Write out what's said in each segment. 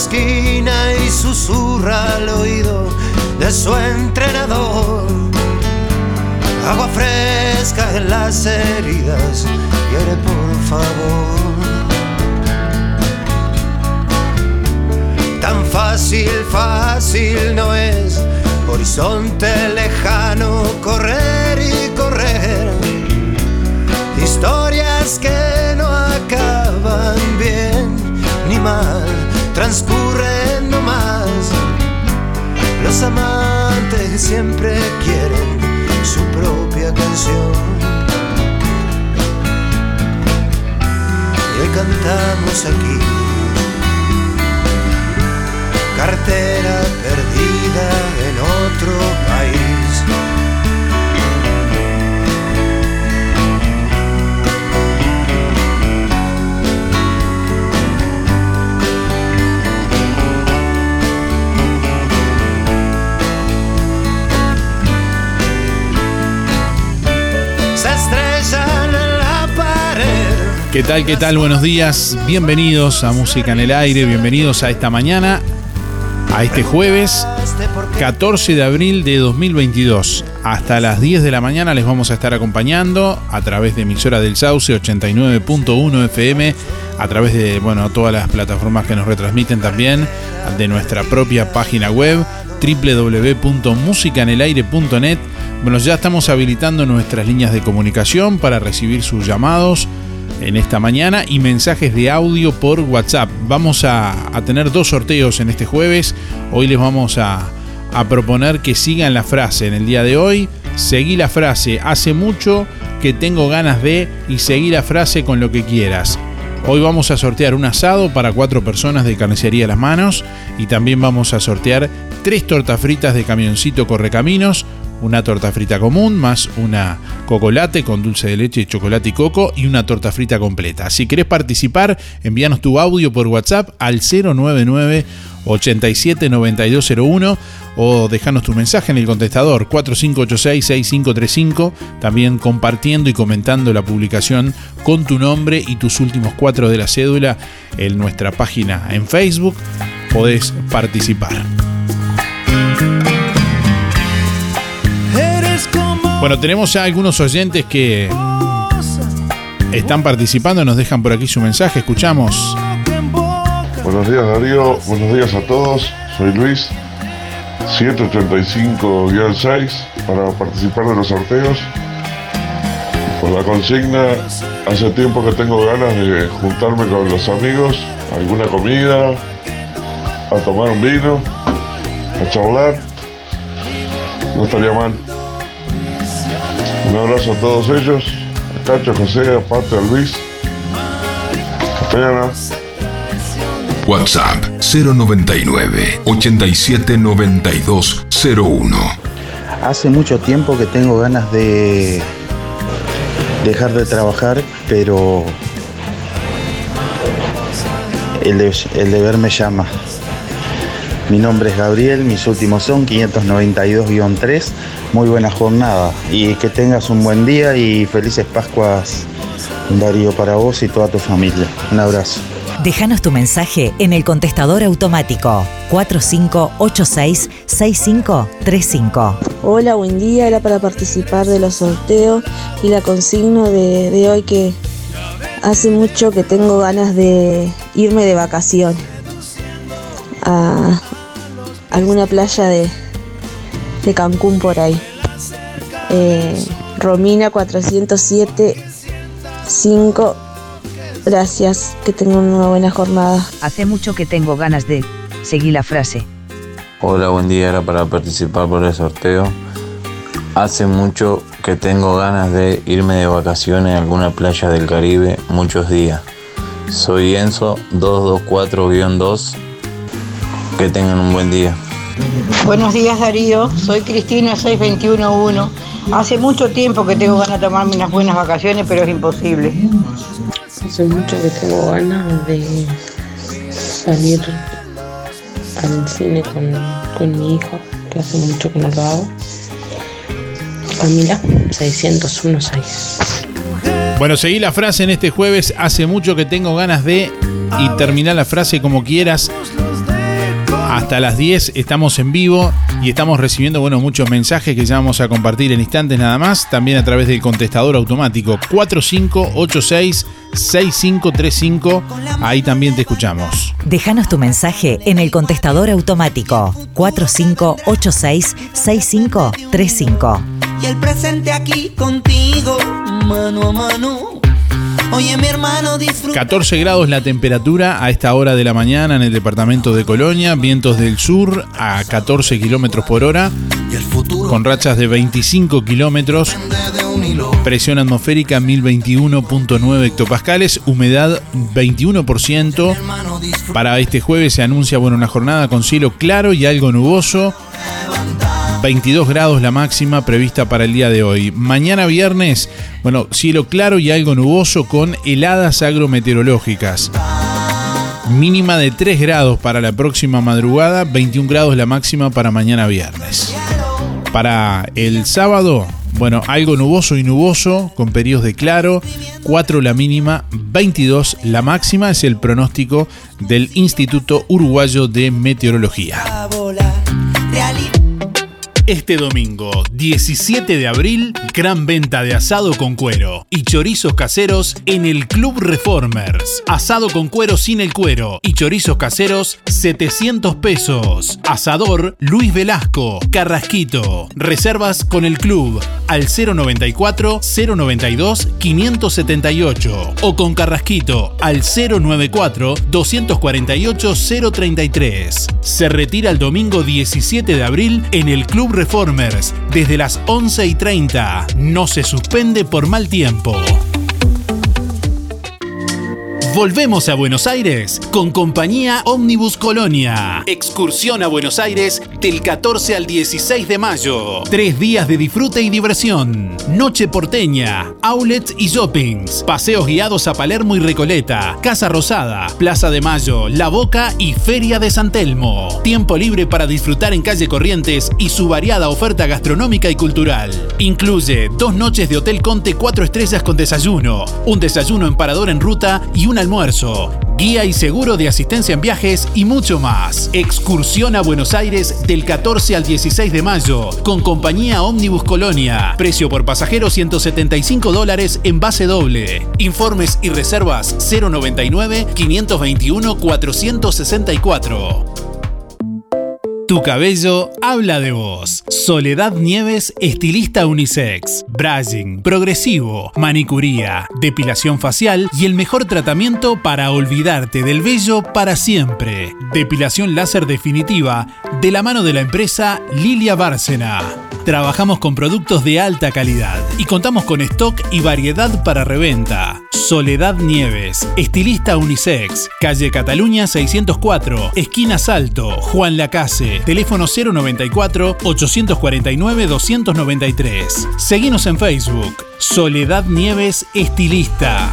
esquina y susurra al oído de su entrenador. Agua fresca en las heridas, quiere por favor. Tan fácil, fácil no es, horizonte lejano, correr y correr. Historias que no acaban bien ni mal transcurren nomás. Los amantes siempre quieren su propia canción. Y cantamos aquí. Cartera perdida en otro país. ¿Qué tal? ¿Qué tal? Buenos días. Bienvenidos a Música en el Aire. Bienvenidos a esta mañana, a este jueves 14 de abril de 2022. Hasta las 10 de la mañana les vamos a estar acompañando a través de emisora del Sauce 89.1 FM, a través de bueno, todas las plataformas que nos retransmiten también, de nuestra propia página web www.musicanelaire.net. Bueno, ya estamos habilitando nuestras líneas de comunicación para recibir sus llamados en esta mañana y mensajes de audio por WhatsApp. Vamos a, tener dos sorteos en este jueves. Hoy les vamos a, a proponer que sigan la frase en el día de hoy. Seguí la frase, hace mucho que tengo ganas de y seguí la frase con lo que quieras. Hoy vamos a sortear un asado para cuatro personas de carnicería Las Manos y también vamos a sortear tres tortas fritas de camioncito Correcaminos, una torta frita común más una cocolate con dulce de leche, chocolate y coco y una torta frita completa. Si querés participar, envíanos tu audio por WhatsApp al 099 879201 o dejanos tu mensaje en el contestador 4586-6535, también compartiendo y comentando la publicación con tu nombre y tus últimos cuatro de la cédula en nuestra página en Facebook. Podés participar. Bueno, tenemos ya algunos oyentes que están participando, nos dejan por aquí su mensaje, escuchamos. Buenos días Darío, buenos días a todos, soy Luis, 185-6 para participar de los sorteos. Por la consigna, hace tiempo que tengo ganas de juntarme con los amigos, alguna comida, a tomar un vino, a charlar. No estaría mal. Un abrazo a todos ellos, a Cacho, José, a Pato, a Luis. Hasta mañana. WhatsApp 099 879201. Hace mucho tiempo que tengo ganas de dejar de trabajar, pero el, de- el deber me llama. Mi nombre es Gabriel, mis últimos son 592-3. Muy buena jornada y que tengas un buen día y felices Pascuas, Darío, para vos y toda tu familia. Un abrazo. Déjanos tu mensaje en el contestador automático 4586-6535. Hola, buen día. Era para participar de los sorteos y la consigna de, de hoy que hace mucho que tengo ganas de irme de vacaciones a alguna playa de, de Cancún por ahí. Eh, Romina 407 5. Gracias, que tengan una buena jornada. Hace mucho que tengo ganas de seguir la frase. Hola, buen día. Era para participar por el sorteo. Hace mucho que tengo ganas de irme de vacaciones a alguna playa del Caribe muchos días. Soy Enzo 224-2. Que tengan un buen día. Buenos días Darío, soy Cristina 6211. Hace mucho tiempo que tengo ganas de tomarme unas buenas vacaciones, pero es imposible. Hace mucho que tengo ganas de salir al cine con, con mi hijo, que hace mucho que no lo hago. Camila, 6016. Bueno, seguí la frase en este jueves. Hace mucho que tengo ganas de. Y terminá la frase como quieras. Hasta las 10 estamos en vivo y estamos recibiendo bueno, muchos mensajes que ya vamos a compartir en instantes nada más. También a través del contestador automático 4586-6535. Ahí también te escuchamos. Déjanos tu mensaje en el contestador automático 4586-6535. Y el presente aquí contigo, mano a mano. Oye, mi hermano, disfruta. 14 grados la temperatura a esta hora de la mañana en el departamento de Colonia, vientos del sur a 14 kilómetros por hora, con rachas de 25 kilómetros, presión atmosférica 1021.9 hectopascales, humedad 21%. Para este jueves se anuncia bueno, una jornada con cielo claro y algo nuboso. 22 grados la máxima prevista para el día de hoy. Mañana viernes, bueno, cielo claro y algo nuboso con heladas agrometeorológicas. Mínima de 3 grados para la próxima madrugada, 21 grados la máxima para mañana viernes. Para el sábado, bueno, algo nuboso y nuboso con periodos de claro, 4 la mínima, 22 la máxima, es el pronóstico del Instituto Uruguayo de Meteorología. Este domingo, 17 de abril, gran venta de asado con cuero y chorizos caseros en el Club Reformers. Asado con cuero sin el cuero y chorizos caseros, 700 pesos. Asador Luis Velasco, Carrasquito. Reservas con el club al 094 092 578 o con Carrasquito al 094 248 033. Se retira el domingo 17 de abril en el Club Reformers desde las 11 y 30. No se suspende por mal tiempo. Volvemos a Buenos Aires con compañía Omnibus Colonia. Excursión a Buenos Aires del 14 al 16 de mayo. Tres días de disfrute y diversión. Noche porteña, outlets y shoppings. Paseos guiados a Palermo y Recoleta. Casa Rosada, Plaza de Mayo, La Boca y Feria de San Telmo. Tiempo libre para disfrutar en calle Corrientes y su variada oferta gastronómica y cultural. Incluye dos noches de Hotel Conte 4 estrellas con desayuno, un desayuno en parador en ruta y un almuerzo, guía y seguro de asistencia en viajes y mucho más. Excursión a Buenos Aires del 14 al 16 de mayo con compañía Omnibus Colonia. Precio por pasajero 175 dólares en base doble. Informes y reservas 099 521 464. Tu cabello habla de vos. Soledad Nieves, estilista unisex. Brushing, progresivo, manicuría, depilación facial y el mejor tratamiento para olvidarte del vello para siempre. Depilación láser definitiva de la mano de la empresa Lilia Bárcena. Trabajamos con productos de alta calidad y contamos con stock y variedad para reventa. Soledad Nieves, estilista unisex, calle Cataluña 604, esquina Salto, Juan Lacase, teléfono 094 849 293. Seguimos en Facebook, Soledad Nieves, estilista.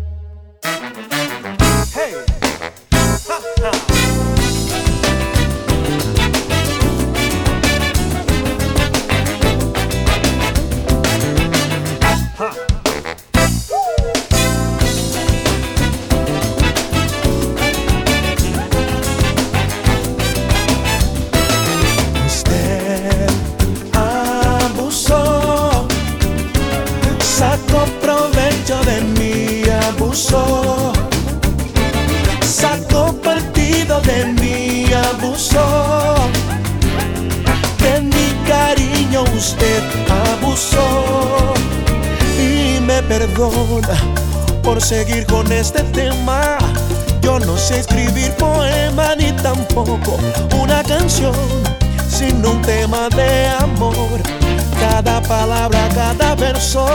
Por seguir con este tema. Yo no sé escribir poema ni tampoco una canción sin un tema de amor. Cada palabra, cada verso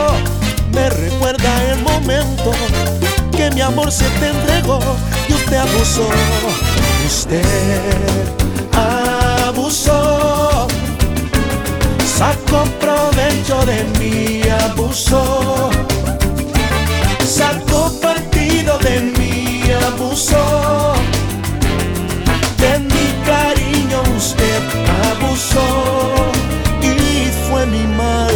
me recuerda el momento que mi amor se te entregó y usted abusó. Usted abusó, sacó provecho de mí, abusó, sacó partido de mí, abusó. De mi cariño usted abusó y fue mi mal,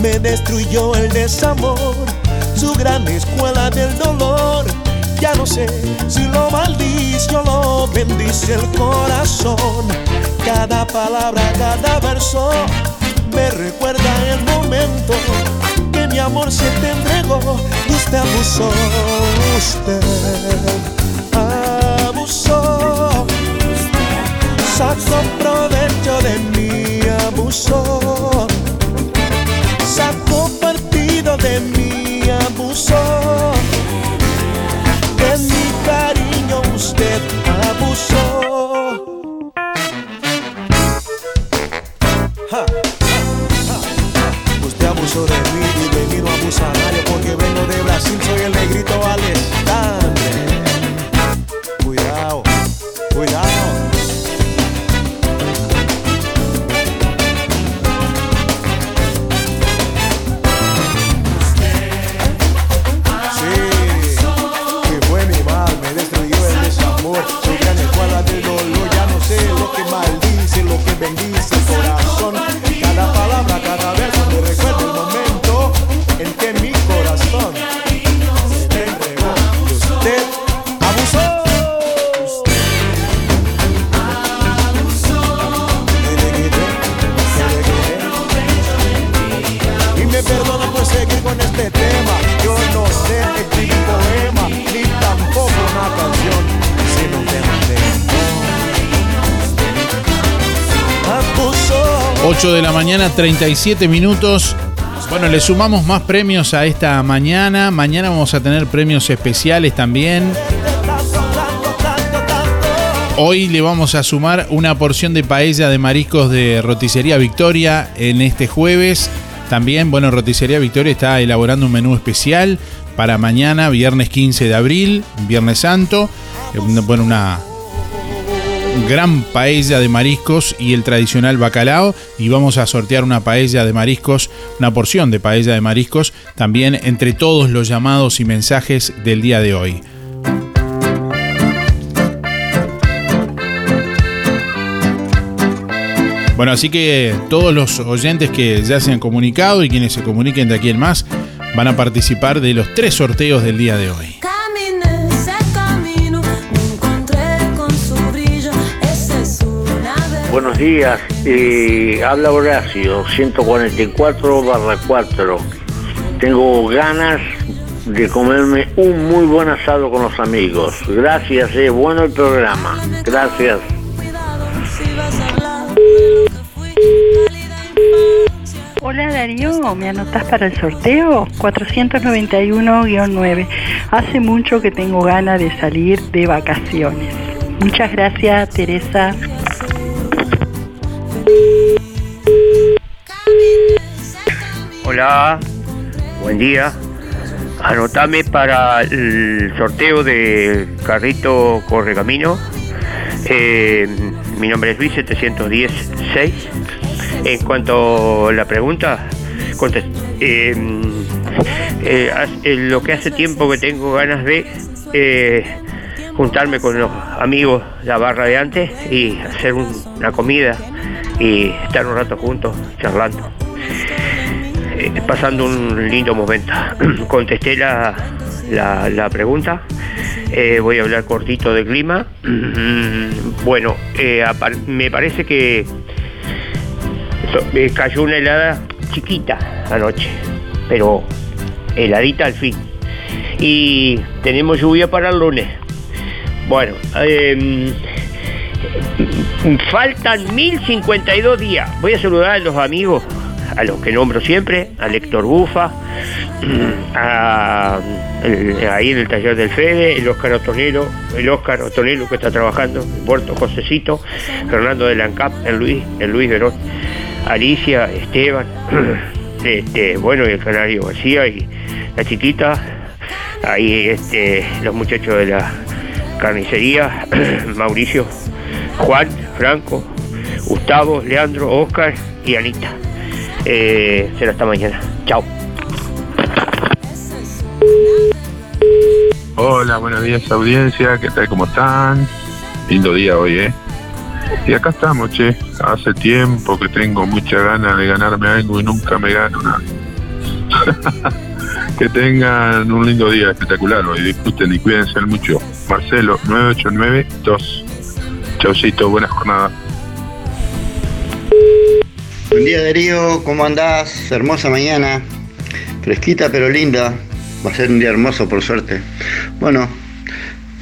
me destruyó el desamor, su gran escuela del dolor. Ya no sé si lo maldice o lo bendice el corazón. Cada palabra, cada verso me recuerda el momento que mi amor se te entregó y usted abusó, usted abusó. Sacó provecho de mí, abusó, sacó partido de mí, abusó, de mi cariño usted de 8 de la mañana, 37 minutos. Bueno, le sumamos más premios a esta mañana. Mañana vamos a tener premios especiales también. Hoy le vamos a sumar una porción de paella de mariscos de Roticería Victoria en este jueves. También, bueno, Roticería Victoria está elaborando un menú especial para mañana, viernes 15 de abril, Viernes Santo. Eh, bueno, una gran paella de mariscos y el tradicional bacalao. Y vamos a sortear una paella de mariscos, una porción de paella de mariscos, también entre todos los llamados y mensajes del día de hoy. Bueno, así que todos los oyentes que ya se han comunicado y quienes se comuniquen de aquí en más van a participar de los tres sorteos del día de hoy. Buenos días, eh, habla Horacio, 144 barra 4. Tengo ganas de comerme un muy buen asado con los amigos. Gracias, es bueno el programa. Gracias. Hola Darío, ¿me anotas para el sorteo? 491-9. Hace mucho que tengo ganas de salir de vacaciones. Muchas gracias, Teresa. Hola, buen día. Anotame para el sorteo de Carrito Correcamino. Eh, mi nombre es Luis 716. En cuanto a la pregunta, eh, eh, lo que hace tiempo que tengo ganas de juntarme con los amigos la barra de antes y hacer una comida y estar un rato juntos charlando. Pasando un lindo momento. Contesté la, la, pregunta. voy a hablar cortito de clima. bueno, me parece que me cayó una helada chiquita anoche, pero heladita al fin. Y tenemos lluvia para el lunes. Bueno, em, faltan 1052 días. Voy a saludar a los amigos, a los que nombro siempre, a Héctor Bufa, a, ahí en el taller del Fede, el Oscar Otonero, el Oscar Otonero que está trabajando Puerto Josecito, Fernando de Lancap, el Luis, el Luis Verón Alicia, Esteban, este, bueno, y el Canario García y la chiquita, ahí este, los muchachos de la carnicería, Mauricio, Juan, Franco, Gustavo, Leandro, Oscar y Anita. Eh, será hasta mañana. Chao. Hola, buenos días audiencia, ¿qué tal? ¿Cómo están? Lindo día hoy, ¿eh? Y acá estamos, che. Hace tiempo que tengo mucha ganas de ganarme algo y nunca me gano nada. que tengan un lindo día espectacular hoy. Disfruten y cuídense mucho. Marcelo, 9892. Chaucito, buena jornada. Buen día Darío, ¿cómo andás? Hermosa mañana. Fresquita pero linda. Va a ser un día hermoso por suerte. Bueno,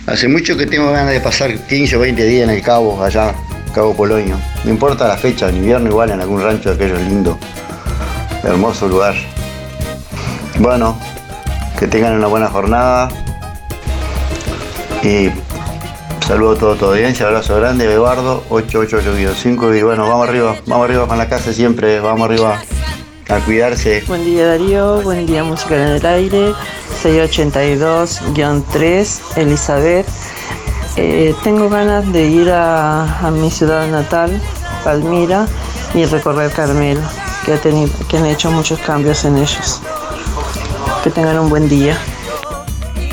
hace mucho que tengo ganas de pasar 15 o 20 días en el Cabo, allá Cabo Polonio. No importa la fecha, en invierno igual en algún rancho de aquellos lindo. Hermoso lugar. Bueno, que tengan una buena jornada. Y saludo a toda tu audiencia, abrazo grande, Eduardo, 888-5 y bueno, vamos arriba, vamos arriba con la casa siempre, vamos arriba a cuidarse. Buen día Darío, buen día Música en el Aire, 682-3, Elizabeth. Eh, tengo ganas de ir a, mi ciudad natal, Palmira, y recorrer Carmelo, que, que han hecho muchos cambios en ellos. Que tengan un buen día.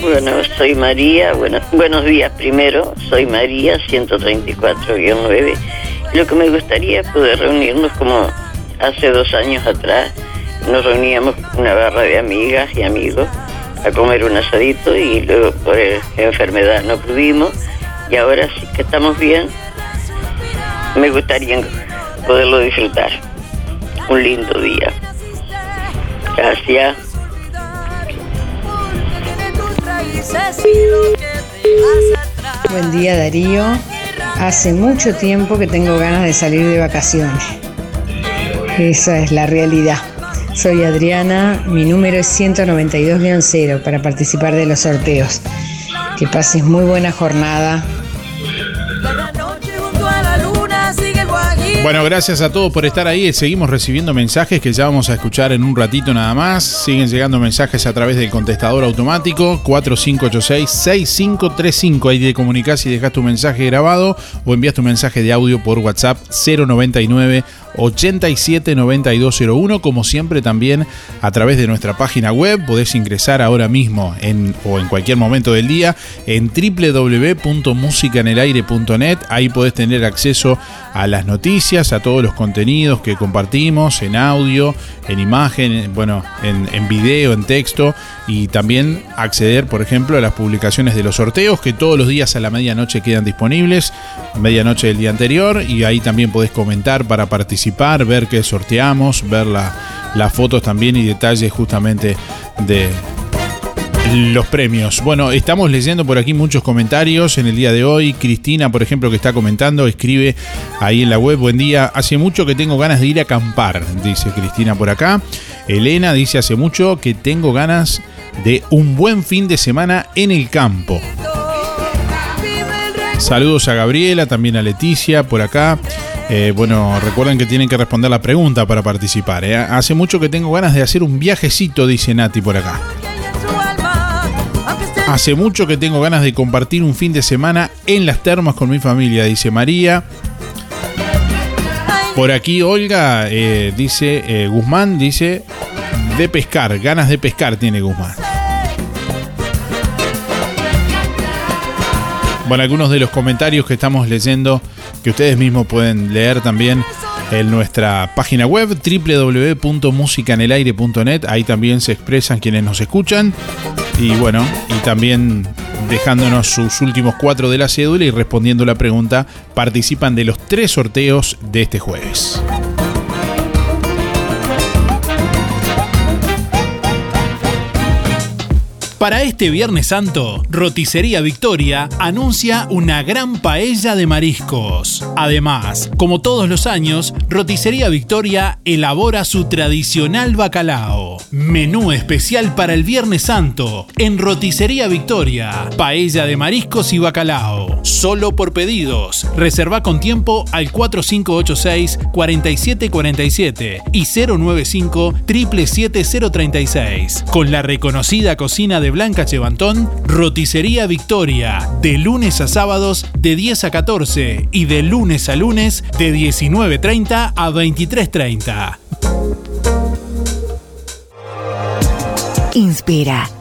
Bueno, soy María, bueno, buenos días primero, soy María 134-9. Lo que me gustaría es poder reunirnos como hace dos años atrás, nos reuníamos una barra de amigas y amigos a comer un asadito y luego por enfermedad no pudimos y ahora sí que estamos bien, me gustaría poderlo disfrutar. Un lindo día. Gracias. Buen día Darío. Hace mucho tiempo que tengo ganas de salir de vacaciones. Esa es la realidad. Soy Adriana, mi número es 192-0 para participar de los sorteos. Que pases muy buena jornada. Bueno, gracias a todos por estar ahí. Seguimos recibiendo mensajes que ya vamos a escuchar en un ratito nada más. Siguen llegando mensajes a través del contestador automático 4586-6535. Ahí te comunicas y dejas tu mensaje grabado o envías tu mensaje de audio por WhatsApp 099 879201. Como siempre, también a través de nuestra página web podés ingresar ahora mismo o en cualquier momento del día en www.musicanelaire.net. Ahí podés tener acceso a las noticias, a todos los contenidos que compartimos en audio, en imagen, bueno, en, video, en texto y también acceder, por ejemplo, a las publicaciones de los sorteos que todos los días a la medianoche quedan disponibles, medianoche del día anterior y ahí también podés comentar para participar, ver qué sorteamos, ver la- las fotos también y detalles justamente de, los premios. Bueno, estamos leyendo por aquí muchos comentarios en el día de hoy. Cristina, por ejemplo, que está comentando, escribe ahí en la web, buen día, hace mucho que tengo ganas de ir a acampar, dice Cristina por acá. Elena dice, hace mucho que tengo ganas de un buen fin de semana en el campo. Saludos a Gabriela, también a Leticia por acá. Eh, bueno, recuerden que tienen que responder la pregunta para participar. ¿eh? Hace mucho que tengo ganas de hacer un viajecito, dice Nati por acá. Hace mucho que tengo ganas de compartir un fin de semana en las termas con mi familia, dice María. Por aquí Olga eh, dice, eh, Guzmán dice, de pescar, ganas de pescar tiene Guzmán. Bueno, algunos de los comentarios que estamos leyendo, que ustedes mismos pueden leer también en nuestra página web www.musicanelaire.net. Ahí también se expresan quienes nos escuchan. Y bueno, y también dejándonos sus últimos cuatro de la cédula y respondiendo la pregunta, participan de los tres sorteos de este jueves. Para este Viernes Santo, Roticería Victoria anuncia una gran paella de mariscos. Además, como todos los años, Roticería Victoria elabora su tradicional bacalao. Menú especial para el Viernes Santo en Roticería Victoria. Paella de mariscos y bacalao. Solo por pedidos. Reserva con tiempo al 4586-4747 y 095 77036. Con la reconocida cocina de Blanca Chevantón, Roticería Victoria. De lunes a sábados de 10 a 14 y de lunes a lunes de 19.30 a 23.30. Inspira.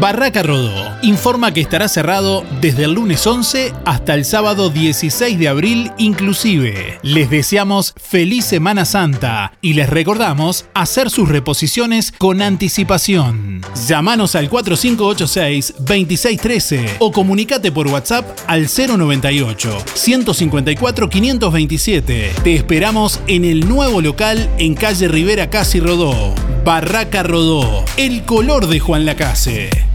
Barraca Rodó informa que estará cerrado desde el lunes 11 hasta el sábado 16 de abril inclusive. Les deseamos feliz Semana Santa y les recordamos hacer sus reposiciones con anticipación. Llámanos al 4586-2613 o comunicate por WhatsApp al 098-154-527. Te esperamos en el nuevo local en calle Rivera Casi Rodó. Barraca Rodó, el color de Juan Lacase.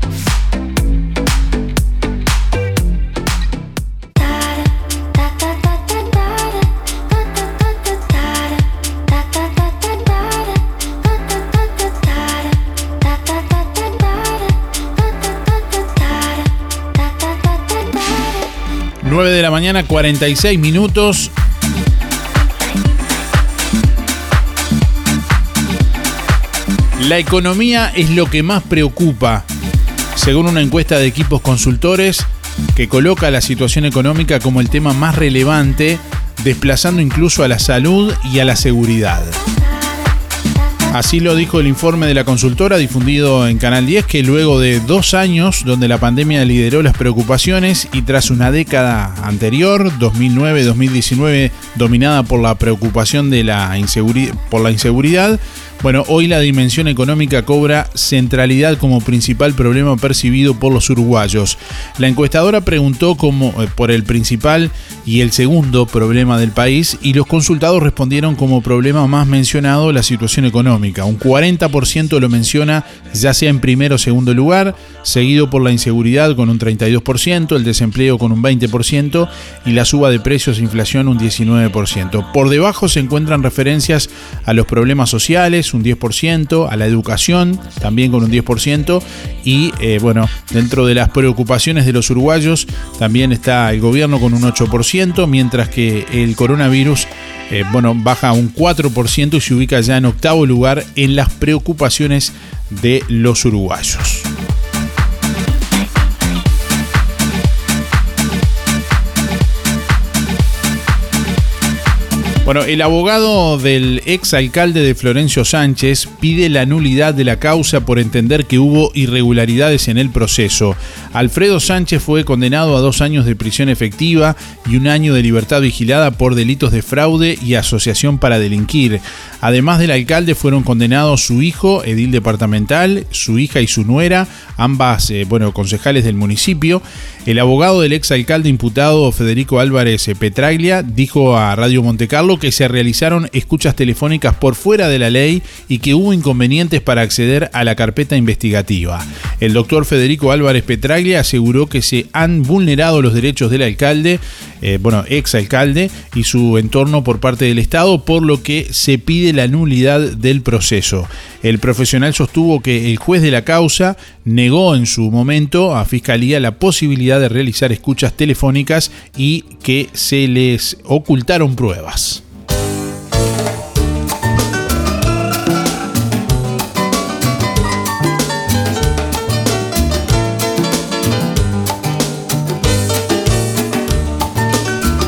Nueve de la mañana, 46 minutos. La economía es lo que más preocupa, según una encuesta de equipos consultores que coloca la situación económica como el tema más relevante, desplazando incluso a la salud y a la seguridad. Así lo dijo el informe de la consultora difundido en Canal 10, que luego de dos años donde la pandemia lideró las preocupaciones y tras una década anterior, 2009-2019, dominada por la preocupación de la por la inseguridad, bueno, hoy la dimensión económica cobra centralidad como principal problema percibido por los uruguayos. La encuestadora preguntó como, eh, por el principal y el segundo problema del país y los consultados respondieron como problema más mencionado la situación económica. Un 40% lo menciona ya sea en primero o segundo lugar, seguido por la inseguridad con un 32%, el desempleo con un 20% y la suba de precios e inflación un 19%. Por debajo se encuentran referencias a los problemas sociales, un 10%, a la educación también con un 10% y eh, bueno, dentro de las preocupaciones de los uruguayos también está el gobierno con un 8%, mientras que el coronavirus eh, bueno, baja un 4% y se ubica ya en octavo lugar en las preocupaciones de los uruguayos. Bueno, el abogado del ex alcalde de Florencio Sánchez pide la nulidad de la causa por entender que hubo irregularidades en el proceso. Alfredo Sánchez fue condenado a dos años de prisión efectiva y un año de libertad vigilada por delitos de fraude y asociación para delinquir. Además del alcalde fueron condenados su hijo, edil departamental, su hija y su nuera, ambas, eh, bueno, concejales del municipio. El abogado del ex alcalde imputado Federico Álvarez Petraglia dijo a Radio Montecarlo que se realizaron escuchas telefónicas por fuera de la ley y que hubo inconvenientes para acceder a la carpeta investigativa. El doctor Federico Álvarez Petraglia aseguró que se han vulnerado los derechos del alcalde, eh, bueno, ex alcalde y su entorno por parte del Estado, por lo que se pide la nulidad del proceso. El profesional sostuvo que el juez de la causa negó en su momento a Fiscalía la posibilidad de realizar escuchas telefónicas y que se les ocultaron pruebas.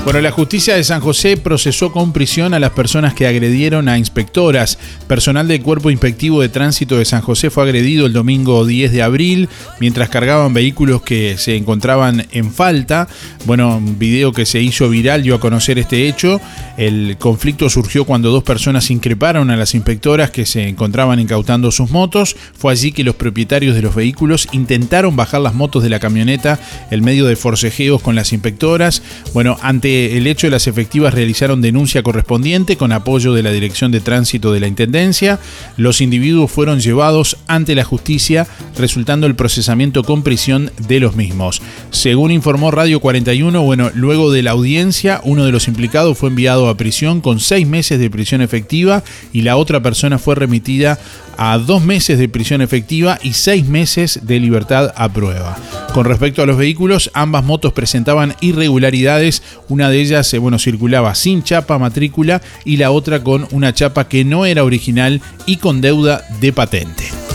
Bueno, la justicia de San José procesó con prisión a las personas que agredieron a inspectoras. Personal del Cuerpo Inspectivo de Tránsito de San José fue agredido el domingo 10 de abril mientras cargaban vehículos que se encontraban en falta. Bueno, un video que se hizo viral dio a conocer este hecho. El conflicto surgió cuando dos personas increparon a las inspectoras que se encontraban incautando sus motos. Fue allí que los propietarios de los vehículos intentaron bajar las motos de la camioneta en medio de forcejeos con las inspectoras. Bueno, ante el hecho, las efectivas realizaron denuncia correspondiente con apoyo de la Dirección de Tránsito de la Intendencia. Los individuos fueron llevados ante la justicia, resultando el procesamiento con prisión de los mismos. Según informó Radio 41, bueno, luego de la audiencia, uno de los implicados fue enviado a prisión con seis meses de prisión efectiva y la otra persona fue remitida a dos meses de prisión efectiva y seis meses de libertad a prueba. Con respecto a los vehículos, ambas motos presentaban irregularidades, una de ellas eh, bueno, circulaba sin chapa matrícula y la otra con una chapa que no era original y con deuda de patente.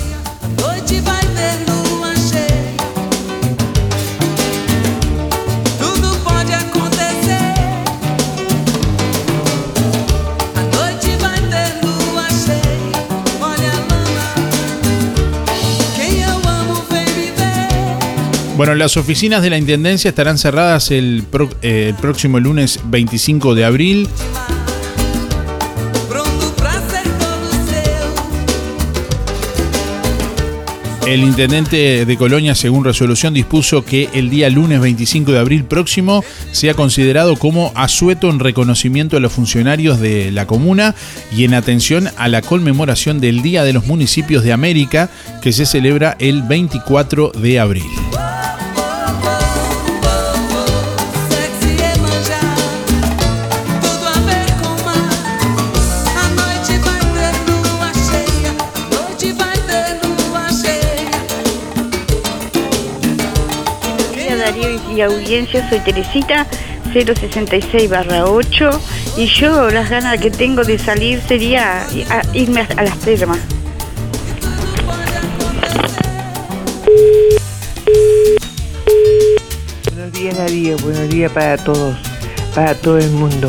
Bueno, las oficinas de la Intendencia estarán cerradas el, eh, próximo lunes 25 de abril. El intendente de Colonia, según resolución, dispuso que el día lunes 25 de abril próximo sea considerado como asueto en reconocimiento a los funcionarios de la comuna y en atención a la conmemoración del Día de los Municipios de América, que se celebra el 24 de abril. Audiencia, soy Teresita 066 barra 8 y yo las ganas que tengo de salir sería irme a las termas. Buenos días Darío, buenos días para todos, para todo el mundo.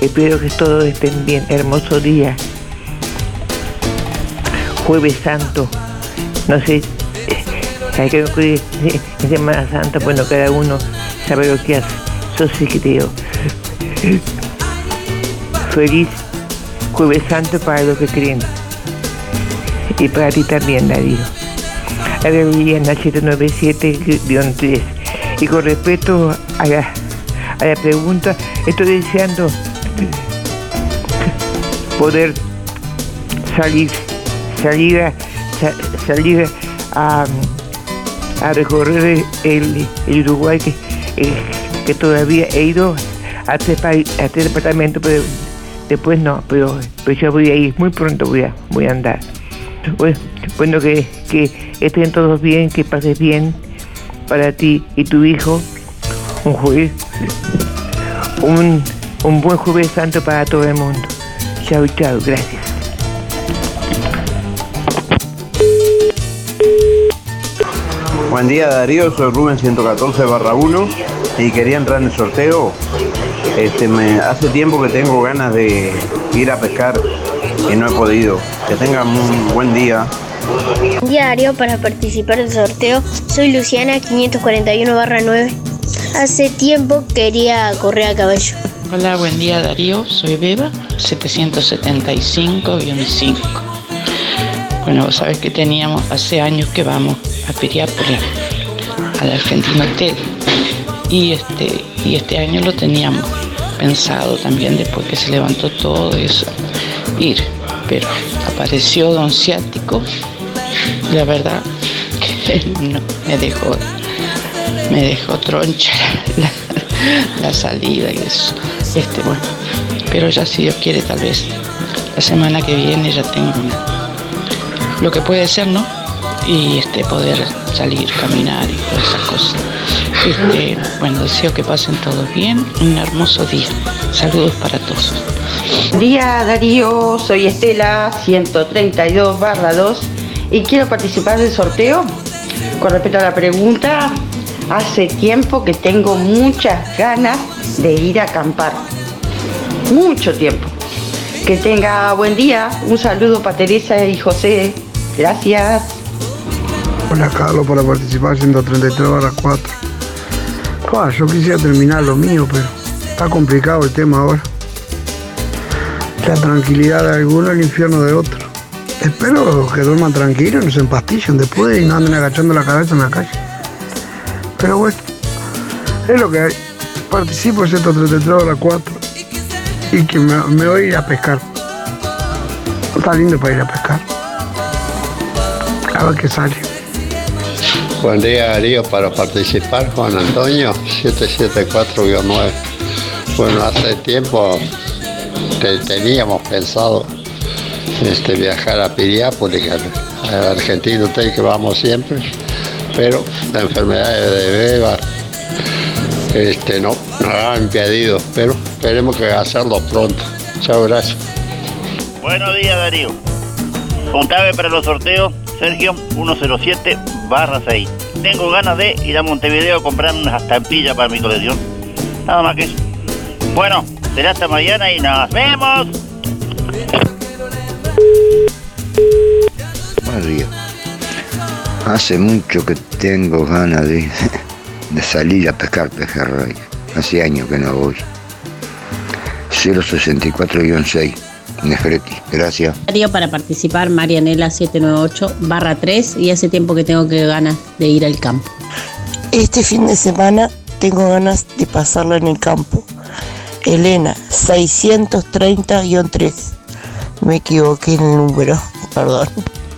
Espero que todos estén bien, hermoso día. Jueves Santo. No sé, hay que en Semana Santa, bueno, cada uno sabe lo que hace. Yo sí creo. Feliz Jueves Santo para los que creen. Y para ti también, Darío. Ahora Viviana 797-3. Y con respecto a la, la pregunta, estoy deseando poder salir, salir a, sa- salir a, a recorrer el, el Uruguay que, eh, que todavía he ido a tres, pa- a tres departamentos, pero después no, pero, pero ya voy a ir, muy pronto voy a, voy a andar. Bueno, bueno que, que estén todos bien, que pases bien para ti y tu hijo. Un jueves, un, un buen jueves santo para todo el mundo. Chao, chao, gracias. Buen día Darío, soy Rubén 114 barra 1 y quería entrar en el sorteo. Este, me, hace tiempo que tengo ganas de ir a pescar y no he podido. Que tengan un buen día. Buen día Darío para participar del sorteo. Soy Luciana 541 9. Hace tiempo quería correr a caballo. Hola, buen día Darío, soy Beba, 775-5. Bueno, vos sabés que teníamos hace años que vamos a Piriápolis, al Argentino Hotel. Y este, y este año lo teníamos pensado también después que se levantó todo eso, ir. Pero apareció Don Ciático, la verdad que me dejó, me dejó troncha la, la salida y eso. Este, bueno, pero ya si Dios quiere, tal vez la semana que viene ya tengo una- lo que puede ser, ¿no? Y este, poder salir, caminar y todas esas cosas. Este, bueno, deseo que pasen todos bien, un hermoso día. Saludos para todos. Día Darío, soy Estela 132 barra 2 y quiero participar del sorteo. Con respecto a la pregunta, hace tiempo que tengo muchas ganas de ir a acampar. Mucho tiempo. Que tenga buen día. Un saludo para Teresa y José. Gracias. Hola Carlos, para participar 133 barra 4. Ah, yo quisiera terminar lo mío, pero está complicado el tema ahora. La tranquilidad de alguno, el infierno de otro. Espero que duerman tranquilos, no se empastillen después y no anden agachando la cabeza en la calle. Pero bueno, es lo que hay. Participo en 133 barra 4 y que me, me voy a ir a pescar. Está lindo para ir a pescar. A ver qué sale. Buen día Darío, para participar Juan Antonio 774-9. Bueno, hace tiempo que teníamos pensado este, viajar a Piriápolis, al, argentino hotel que vamos siempre, pero la enfermedad de Beba este, no, nos ha impedido, pero esperemos que hacerlo pronto. Chao, gracias. Buenos días, Darío. Contame para los sorteos, Sergio 107 barra 6. Tengo ganas de ir a Montevideo a comprar unas estampillas para mi colección. Nada más que eso. Bueno, será hasta mañana y nos vemos. María, hace mucho que tengo ganas de, de salir a pescar pejerrey. Hace años que no voy. 064-6, Nefreti, gracias. Para participar, Marianela 798 barra 3 y hace tiempo que tengo que ganas de ir al campo. Este fin de semana tengo ganas de pasarlo en el campo. Elena, 630-3. Me equivoqué en el número, perdón.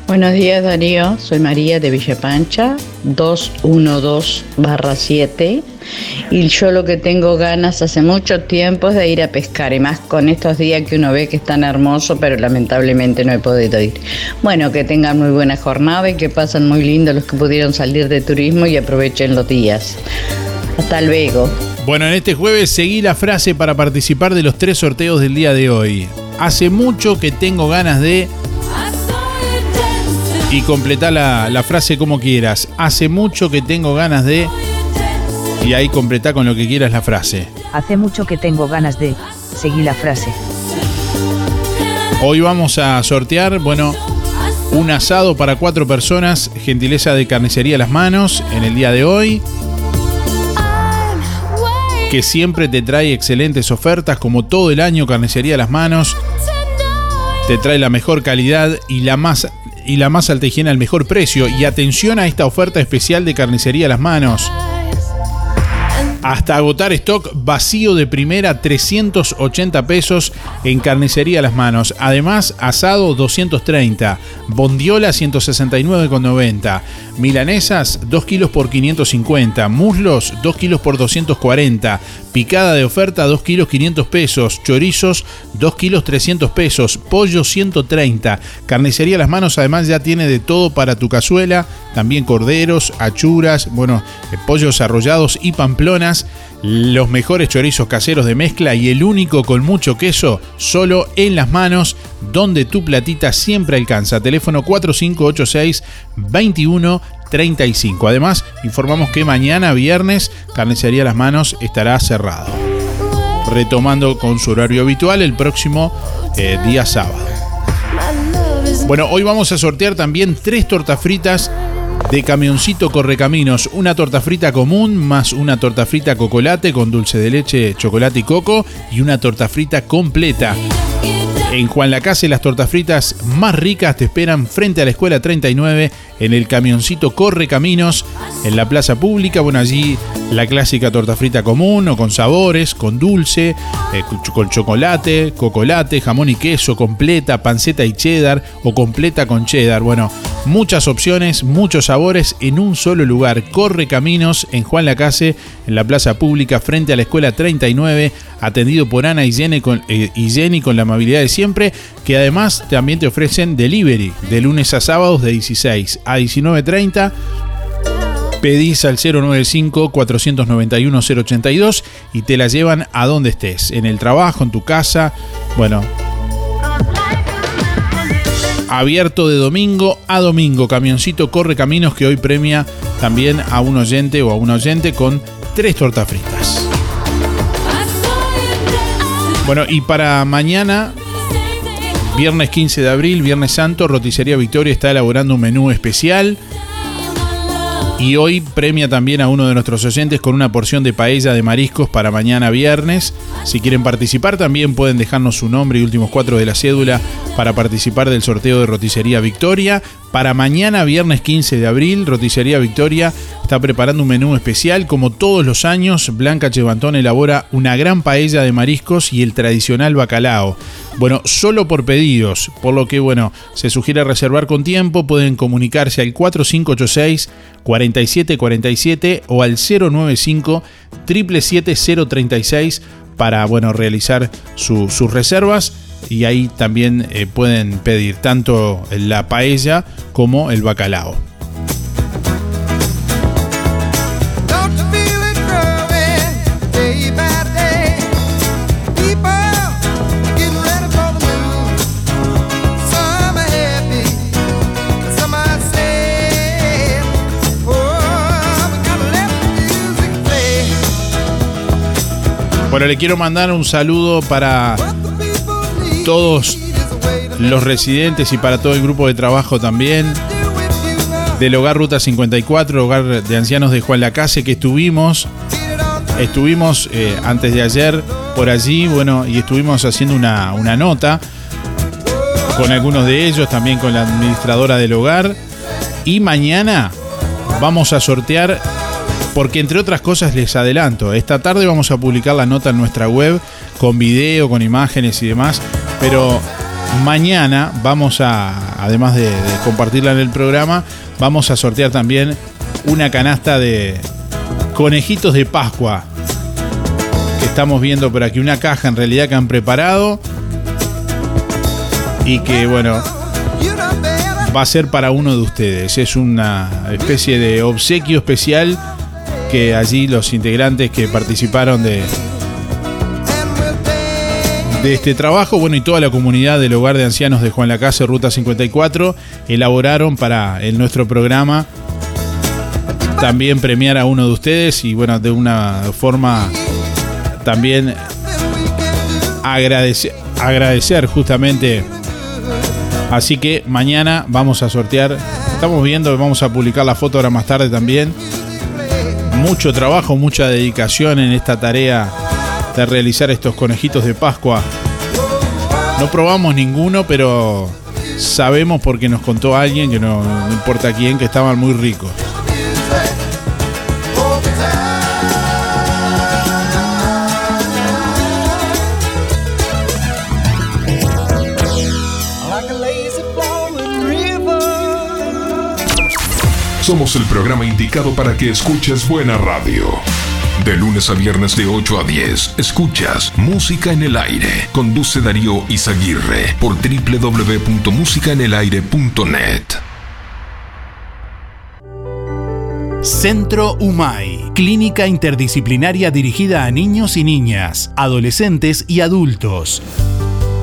Buenos días Darío, soy María de Villa Pancha, 212 barra 7 y yo lo que tengo ganas hace mucho tiempo es de ir a pescar y más con estos días que uno ve que es tan hermoso pero lamentablemente no he podido ir. Bueno, que tengan muy buena jornada y que pasen muy lindo los que pudieron salir de turismo y aprovechen los días. Hasta luego. Bueno, en este jueves seguí la frase para participar de los tres sorteos del día de hoy. Hace mucho que tengo ganas de... Y completá la, la frase como quieras. Hace mucho que tengo ganas de... Y ahí completá con lo que quieras la frase. Hace mucho que tengo ganas de seguir la frase. Hoy vamos a sortear, bueno, Un asado para cuatro personas, gentileza de carnicería Las Manos en el día de hoy. Que siempre te trae excelentes ofertas, como todo el año, carnicería Las Manos. Te trae la mejor calidad y la más y la más alta higiene al mejor precio. Y atención a esta oferta especial de carnicería Las Manos. Hasta agotar stock vacío de primera 380 pesos en carnicería Las Manos. Además, asado 230, bondiola 169,90, milanesas 2 kilos por 550, muslos 2 kilos por 240, picada de oferta 2 kilos 500 pesos, chorizos 2 kilos 300 pesos, pollo 130. Carnicería Las Manos además ya tiene de todo para tu cazuela, también corderos, achuras, bueno, eh, pollos arrollados y los mejores chorizos caseros de mezcla y el único con mucho queso, solo en las manos, donde tu platita siempre alcanza. Teléfono 4586 2135. Además, informamos que mañana viernes Carnicería Las Manos estará cerrado. Retomando con su horario habitual el próximo eh, día sábado. Bueno, hoy vamos a sortear también tres tortas fritas de Camioncito Correcaminos. Una torta frita común más una torta frita cocolate con dulce de leche, chocolate y coco y una torta frita completa. En Juan Lacase las tortas fritas más ricas te esperan frente a la escuela 39 en el camioncito Corre Caminos en la plaza pública. Bueno, allí la clásica torta frita común o con sabores, con dulce, eh, con chocolate, cocolate, jamón y queso, completa, panceta y cheddar o completa con cheddar. Bueno, muchas opciones, muchos sabores en un solo lugar. Corre Caminos en Juan Lacase, en la plaza pública frente a la escuela 39, atendido por Ana y Jenny con, eh, con la amabilidad de que además también te ofrecen delivery de lunes a sábados de 16 a 19.30. Pedís al 095-491-082 y te la llevan a donde estés, en el trabajo, en tu casa. Bueno, abierto de domingo a domingo. Camioncito Corre Caminos que hoy premia también a un oyente o a un oyente con tres tortas fritas. Bueno, y para mañana Viernes 15 de abril, Viernes Santo, Roticería Victoria está elaborando un menú especial. Y hoy premia también a uno de nuestros oyentes con una porción de paella de mariscos para mañana viernes. Si quieren participar también pueden dejarnos su nombre y últimos cuatro de la cédula para participar del sorteo de Roticería Victoria. Para mañana viernes 15 de abril, Roticería Victoria está preparando un menú especial. Como todos los años, Blanca Chevantón elabora una gran paella de mariscos y el tradicional bacalao. Bueno, solo por pedidos, por lo que bueno, se sugiere reservar con tiempo, pueden comunicarse al 4586 4747 o al 095 77036 para bueno, realizar sus reservas y ahí también eh, pueden pedir tanto la paella como el bacalao. Bueno, le quiero mandar un saludo para todos los residentes y para todo el grupo de trabajo también del Hogar Ruta 54, Hogar de Ancianos de Juan Lacase, que estuvimos, estuvimos eh, antes de ayer por allí, bueno, y estuvimos haciendo una, una nota con algunos de ellos, también con la administradora del hogar. Y mañana vamos a sortear porque entre otras cosas les adelanto, esta tarde vamos a publicar la nota en nuestra web con video, con imágenes y demás, pero mañana vamos a, además de, compartirla en el programa, vamos a sortear también una canasta de conejitos de Pascua que estamos viendo por aquí, una caja en realidad que han preparado y que bueno, va a ser para uno de ustedes. Es una especie de obsequio especial que allí los integrantes que participaron de, de este trabajo, bueno, y toda la comunidad del hogar de ancianos de Juan Lacase, Ruta 54, elaboraron para en nuestro programa también premiar a uno de ustedes y bueno, de una forma también agradecer, agradecer justamente Así que mañana vamos a sortear. Estamos viendo, vamos a publicar la foto ahora más tarde también. Mucho trabajo, mucha dedicación en esta tarea de realizar estos conejitos de Pascua. No probamos ninguno, pero sabemos porque nos contó alguien, que no, importa quién, que estaban muy ricos. Somos el programa indicado para que escuches buena radio. De lunes a viernes de 8 a 10, escuchas Música en el Aire. Conduce Darío Izaguirre por www.musicaenelaire.net. Centro UMAI, clínica interdisciplinaria dirigida a niños y niñas, adolescentes y adultos.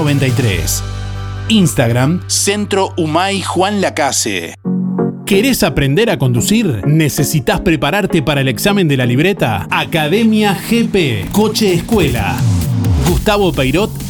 93. Instagram, Centro Humay Juan Lacase. ¿Querés aprender a conducir? ¿Necesitas prepararte para el examen de la libreta? Academia GP, Coche Escuela. Gustavo Peirot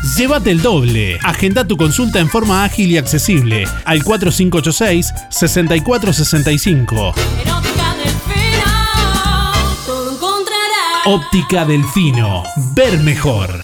llévate el doble. Agenda tu consulta en forma ágil y accesible al 4586-6465. Óptica Delfino. Ver mejor.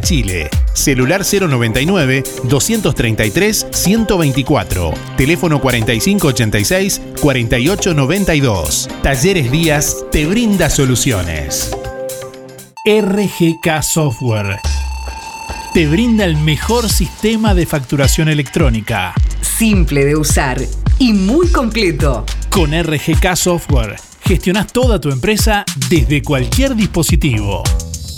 Chile. Celular 099-233-124. Teléfono 4586-4892. Talleres Díaz te brinda soluciones. RGK Software te brinda el mejor sistema de facturación electrónica. Simple de usar y muy completo. Con RGK Software gestionas toda tu empresa desde cualquier dispositivo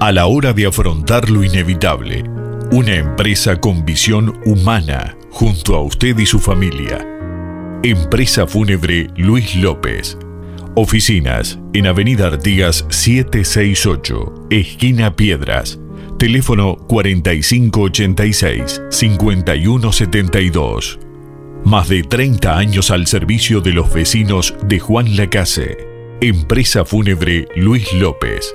A la hora de afrontar lo inevitable, Una empresa con visión humana junto a usted y su familia. Empresa Fúnebre Luis López. Oficinas en Avenida Artigas 768, esquina Piedras. Teléfono 4586-5172. Más de 30 años al servicio de los vecinos de Juan Lacase. Empresa Fúnebre Luis López.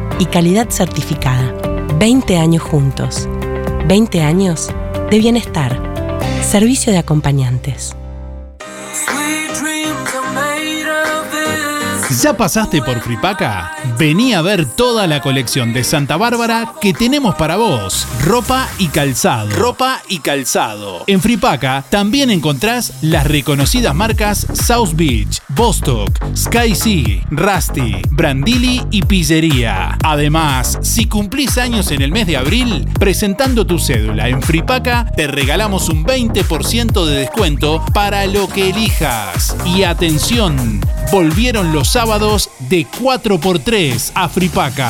y calidad certificada. 20 años juntos. 20 años de bienestar. Servicio de acompañantes. ¿Ya pasaste por Fripaca? Vení a ver toda la colección de Santa Bárbara que tenemos para vos. Ropa y calzado. Ropa y calzado. En Fripaca también encontrás las reconocidas marcas South Beach, Bostock, Sky Sea, Rusty, Brandili y Pillería. Además, si cumplís años en el mes de abril, presentando tu cédula en Fripaca, te regalamos un 20% de descuento para lo que elijas. Y atención, volvieron los sábados de 4x3 a Fripaca.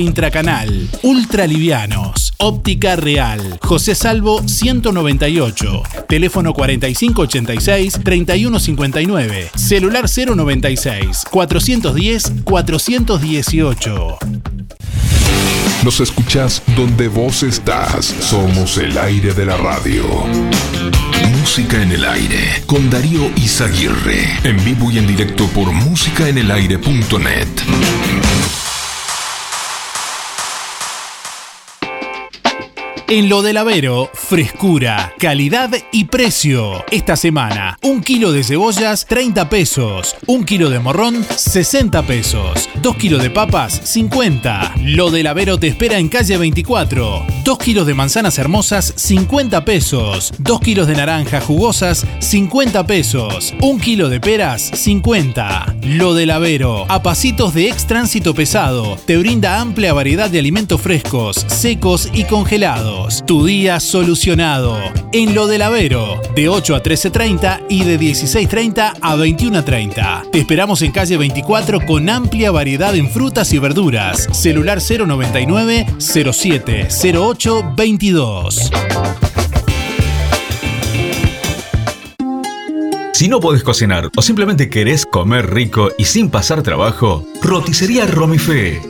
intracanal, ultralivianos, óptica real, José Salvo 198, teléfono 4586-3159, celular 096 410 418. Nos escuchás donde vos estás. Somos el aire de la radio. Música en el aire con Darío Izaguirre. En vivo y en directo por músicaenelaire.net. En lo del Avero, frescura, calidad y precio. Esta semana, un kilo de cebollas, 30 pesos. Un kilo de morrón, 60 pesos. Dos kilos de papas, 50. Lo del Avero te espera en calle 24. Dos kilos de manzanas hermosas, 50 pesos. Dos kilos de naranjas jugosas, 50 pesos. Un kilo de peras, 50. Lo del Avero, a pasitos de ex tránsito pesado, te brinda amplia variedad de alimentos frescos, secos y congelados. Tu día solucionado. En lo del Avero, de 8 a 13.30 y de 16.30 a 21.30. Te esperamos en calle 24 con amplia variedad en frutas y verduras. Celular 099 07 08 22. Si no podés cocinar o simplemente querés comer rico y sin pasar trabajo, Roticería Romifé.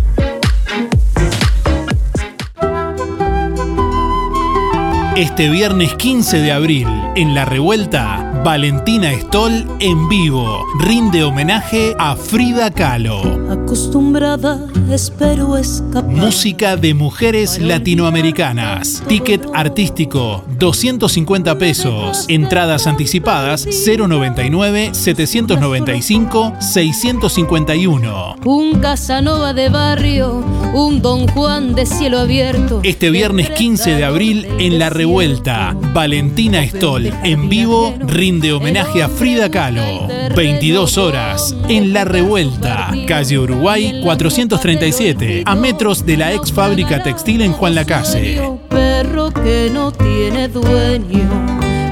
Este viernes 15 de abril, en La Revuelta, Valentina Stoll en vivo rinde homenaje a Frida Kahlo. Acostumbrada, espero escapar. Música de mujeres latinoamericanas. Ticket artístico 250 pesos. Entradas anticipadas 099 795 651. Un Casanova de barrio, un Don Juan de cielo abierto. Este viernes 15 de abril en La Revuelta, Valentina Stoll en vivo rinde homenaje a Frida Kahlo. 22 horas en La Revuelta, calle Uruguay 437, a metros de la ex fábrica textil en Juan Lacase. Perro que no tiene dueño,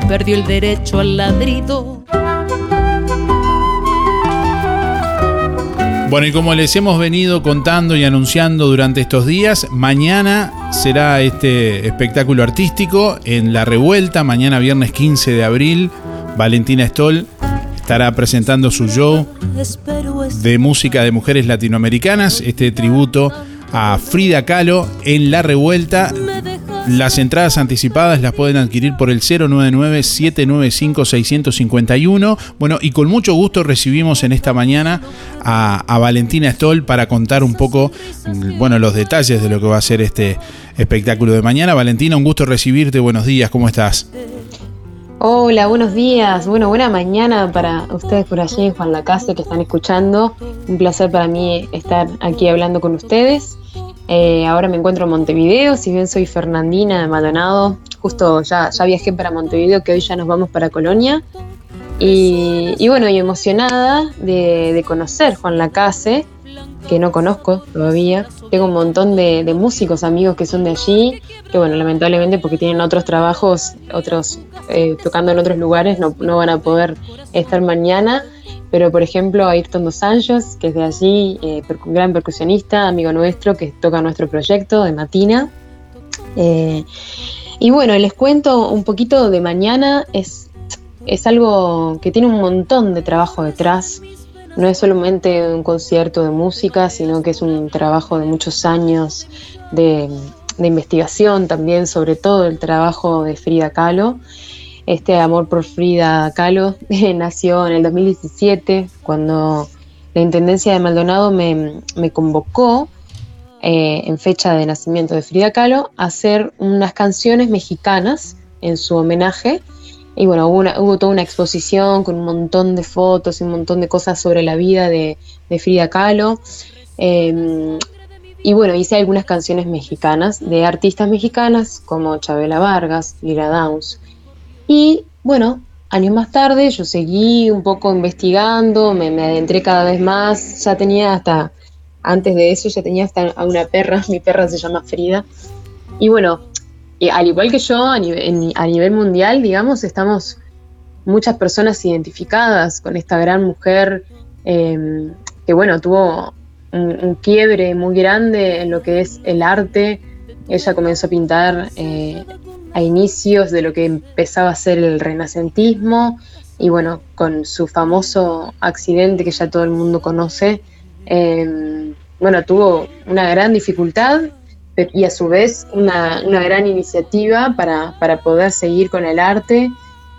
perdió el derecho al ladrido. Bueno, y como les hemos venido contando y anunciando durante estos días, mañana será este espectáculo artístico en La Revuelta, mañana viernes 15 de abril. Valentina Stoll estará presentando su show de música de mujeres latinoamericanas, este tributo a Frida Kahlo en La Revuelta. Las entradas anticipadas las pueden adquirir por el 099-795-651. Bueno, y con mucho gusto recibimos en esta mañana a, a, Valentina Stoll para contar un poco, bueno, los detalles de lo que va a ser este espectáculo de mañana. Valentina, un gusto recibirte. Buenos días, ¿cómo estás? Hola, buenos días. Bueno, buena mañana para ustedes por allí en Juan Lacase que están escuchando. Un placer para mí estar aquí hablando con ustedes. Eh, ahora me encuentro en Montevideo, si bien soy Fernandina de Maldonado, justo ya, viajé para Montevideo, que hoy ya nos vamos para Colonia. Y, bueno, y emocionada de, conocer Juan Lacase, que no conozco todavía. Tengo un montón de, músicos, amigos que son de allí, que bueno, lamentablemente porque tienen otros trabajos, otros eh, tocando en otros lugares, no van a poder estar mañana pero por ejemplo Ayrton Dos Anjos, que es de allí, eh, gran percusionista, amigo nuestro, que toca nuestro proyecto de Matina. Eh, y bueno, les cuento un poquito de mañana, es, es algo que tiene un montón de trabajo detrás. No es solamente un concierto de música, sino que es un trabajo de muchos años de, de investigación también, sobre todo el trabajo de Frida Kahlo. Este amor por Frida Kahlo nació en el 2017, cuando la Intendencia de Maldonado me, convocó eh, en fecha de nacimiento de Frida Kahlo a hacer unas canciones mexicanas en su homenaje. Y bueno, hubo, toda una exposición con un montón de fotos y un montón de cosas sobre la vida de, Frida Kahlo. Eh, y bueno, hice algunas canciones mexicanas de artistas mexicanas como Chabela Vargas, Lira Downs. Y bueno, años más tarde yo seguí un poco investigando, me, adentré cada vez más, ya tenía hasta, antes de eso ya tenía hasta a una perra, mi perra se llama Frida. Y bueno, al igual que yo, a nivel, a nivel mundial, digamos, estamos muchas personas identificadas con esta gran mujer eh, que bueno, tuvo un, un, quiebre muy grande en lo que es el arte. Ella comenzó a pintar eh, a inicios de lo que empezaba a ser el renacentismo y bueno, con su famoso accidente que ya todo el mundo conoce, eh, bueno, tuvo una gran dificultad y a su vez una, una gran iniciativa para, para, poder seguir con el arte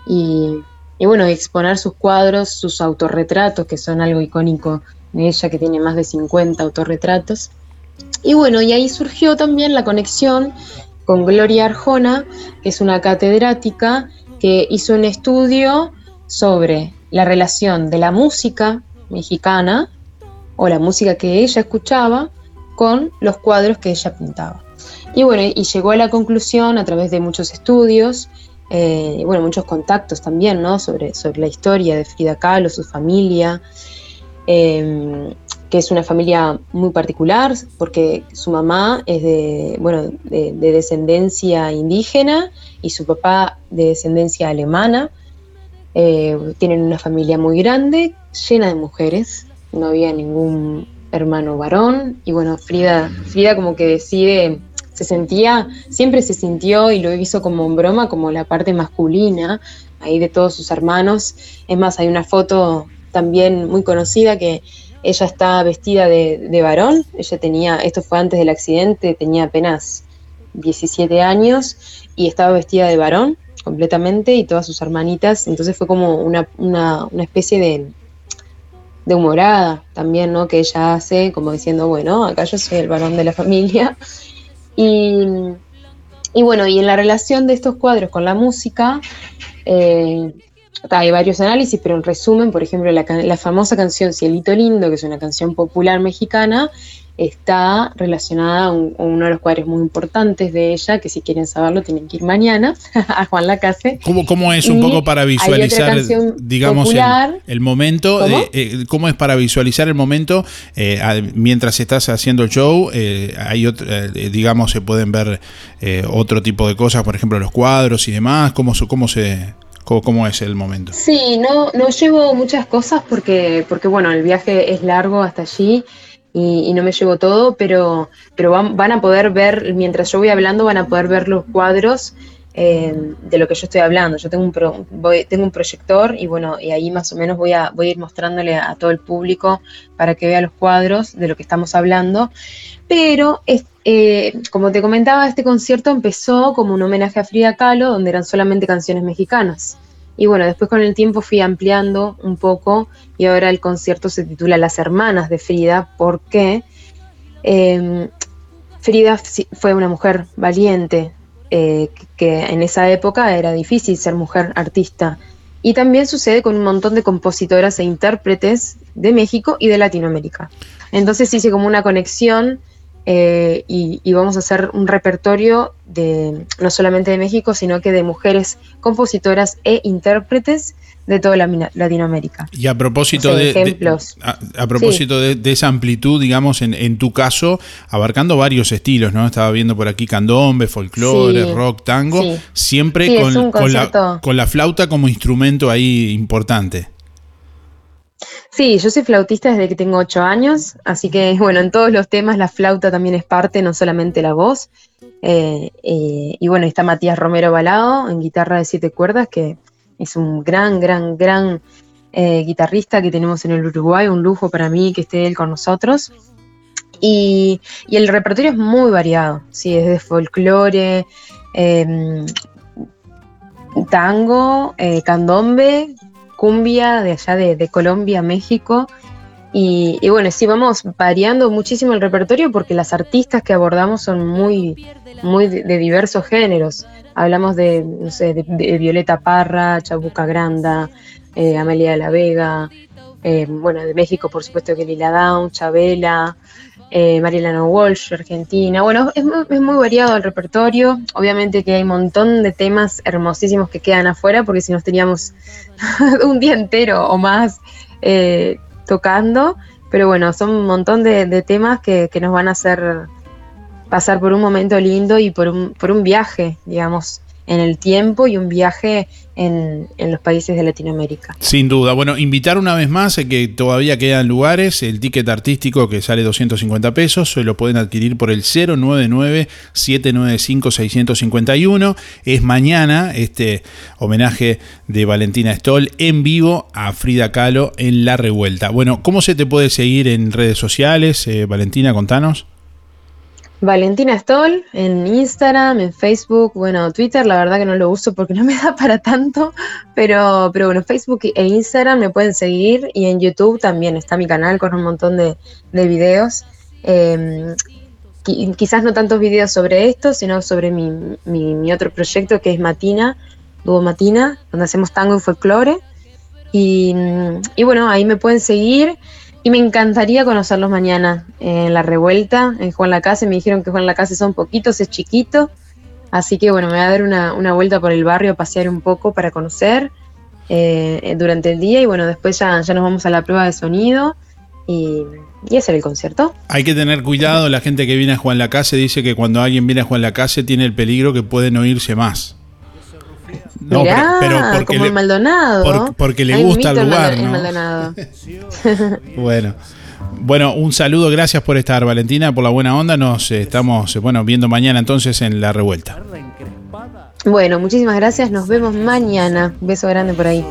y, y, bueno, exponer sus cuadros, sus autorretratos, que son algo icónico de ella, que tiene más de 50 autorretratos. Y bueno, y ahí surgió también la conexión con Gloria Arjona, que es una catedrática que hizo un estudio sobre la relación de la música mexicana o la música que ella escuchaba con los cuadros que ella pintaba. Y bueno, y llegó a la conclusión a través de muchos estudios eh, bueno, muchos contactos también, ¿no? Sobre, sobre la historia de Frida Kahlo, su familia, eh, que es una familia muy particular porque su mamá es de, bueno, de, de, descendencia indígena y su papá de descendencia alemana. Eh, tienen una familia muy grande, llena de mujeres, no había ningún hermano varón y bueno, Frida, Frida como que decide, se sentía, siempre se sintió y lo hizo como en broma, como la parte masculina ahí de todos sus hermanos. Es más, hay una foto también muy conocida que ella está vestida de, de, varón, ella tenía, esto fue antes del accidente, tenía apenas 17 años y estaba vestida de varón completamente y todas sus hermanitas, entonces fue como una, una, una especie de, de, humorada también, ¿no? Que ella hace como diciendo, bueno, acá yo soy el varón de la familia. Y, y bueno, y en la relación de estos cuadros con la música, eh, hay varios análisis, pero en resumen, por ejemplo, la, la, famosa canción Cielito Lindo, que es una canción popular mexicana, está relacionada a, uno de los cuadros muy importantes de ella, que si quieren saberlo tienen que ir mañana a Juan Lacase. ¿Cómo, cómo es un poco para visualizar, digamos, el, momento? ¿Cómo? Eh, ¿Cómo? es para visualizar el momento eh, mientras estás haciendo el show? Eh, hay otro, digamos, se pueden ver otro tipo de cosas, por ejemplo, los cuadros y demás. ¿Cómo, cómo se...? ¿Cómo, es el momento? Sí, no, no llevo muchas cosas porque, porque, bueno, el viaje es largo hasta allí y, no me llevo todo, pero, pero van, a poder ver, mientras yo voy hablando, van a poder ver los cuadros eh, de lo que yo estoy hablando. Yo tengo un, un proyector y bueno, y ahí más o menos voy a, voy a ir mostrándole a, todo el público para que vea los cuadros de lo que estamos hablando. Pero, eh, como te comentaba, este concierto empezó como un homenaje a Frida Kahlo, donde eran solamente canciones mexicanas. Y bueno, después con el tiempo fui ampliando un poco y ahora el concierto se titula Las Hermanas de Frida porque em, Frida fue una mujer valiente, eh, que en esa época era difícil ser mujer artista. Y también sucede con un montón de compositoras e intérpretes de México y de Latinoamérica. Entonces hice como una conexión eh, y, vamos a hacer un repertorio de no solamente de México, sino que de mujeres compositoras e intérpretes de toda la, Latinoamérica. Y a propósito de, ejemplos. a, propósito de, esa amplitud, digamos, en, tu caso, abarcando varios estilos, ¿no? Estaba viendo por aquí candombe, folclore, rock, tango, siempre con, la, con la flauta como instrumento ahí importante. Sí, yo soy flautista desde que tengo ocho años, así que bueno, en todos los temas la flauta también es parte, no solamente la voz. Eh, eh, y bueno, está Matías Romero Balado en guitarra de siete cuerdas, que es un gran, gran, gran eh, guitarrista que tenemos en el Uruguay, un lujo para mí que esté él con nosotros. Y, y el repertorio es muy variado, sí, es de folclore, em, tango, candombe, cumbia de allá de, Colombia, México. Y, bueno, sí, vamos variando muchísimo el repertorio porque las artistas que abordamos son muy, muy de, diversos géneros. Hablamos de, no sé, de, Violeta Parra, Chabuca Granda, eh, Amelia de la Vega, eh, bueno, de México, por supuesto, que Lila Down, Chabela, eh, Marilena Walsh, Argentina. Bueno, es muy, variado el repertorio. Obviamente que hay un montón de temas hermosísimos que quedan afuera, porque si nos teníamos un día entero o más eh, tocando. Pero bueno, son un montón de, temas que, que, nos van a hacer pasar por un momento lindo y por un, por un viaje, digamos, en el tiempo y un viaje en, los países de Latinoamérica. Sin duda. Bueno, invitar una vez más a que todavía quedan lugares. El ticket artístico que sale 250 pesos se lo pueden adquirir por el 099-795-651. Es mañana este homenaje de Valentina Stoll en vivo a Frida Kahlo en La Revuelta. Bueno, ¿cómo se te puede seguir en redes sociales? Eh, Valentina, contanos. Valentina Stoll en Instagram, en Facebook, bueno, Twitter, la verdad que no lo uso porque no me da para tanto, pero, pero bueno, Facebook e Instagram me pueden seguir y en YouTube también está mi canal con un montón de, videos. Em, quizás no tantos videos sobre esto, sino sobre mi, mi, otro proyecto que es Matina, Dúo Matina, donde hacemos tango y folclore. Y, y bueno, ahí me pueden seguir. Y me encantaría conocerlos mañana en la revuelta, en Juan Lacase. Me dijeron que Juan Lacase son poquitos, es chiquito. Así que bueno, me voy a dar una, vuelta por el barrio, a pasear un poco para conocer eh, durante el día. Y bueno, después ya, ya nos vamos a la prueba de sonido y, y hacer el concierto. Hay que tener cuidado, la gente que viene a Juan Lacase dice que cuando alguien viene a Juan Lacase tiene el peligro que pueden oírse más. No, pero, porque como el Maldonado. porque le gusta el lugar, bueno. Bueno, un saludo, gracias por estar, Valentina, por la buena onda. Nos estamos bueno, viendo mañana entonces en la revuelta. Bueno, muchísimas gracias, nos vemos mañana. Un beso grande por ahí.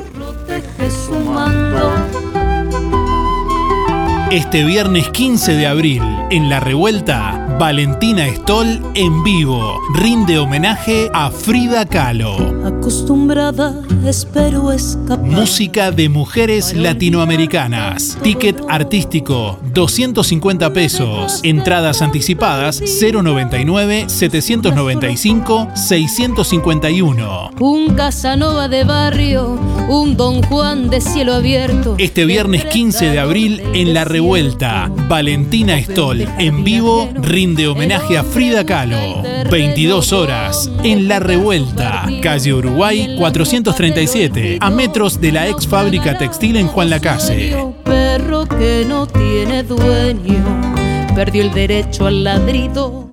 Este viernes 15 de abril, en la revuelta, Valentina Stoll en vivo. Rinde homenaje a Frida Kahlo. Acostumbrada, espero escapar. Música de mujeres latinoamericanas. Ticket artístico, 250 pesos. Entradas anticipadas, 099 795 651. Un Casanova de barrio, un Don Juan de cielo abierto. Este viernes 15 de abril en La Revuelta, Valentina Stoll en vivo rinde homenaje a Frida Kahlo. 22 horas en La Revuelta, calle Uruguay 437, a metros de la ex fábrica textil en Juan Lacase. Perro que no tiene dueño, perdió el derecho al ladrido.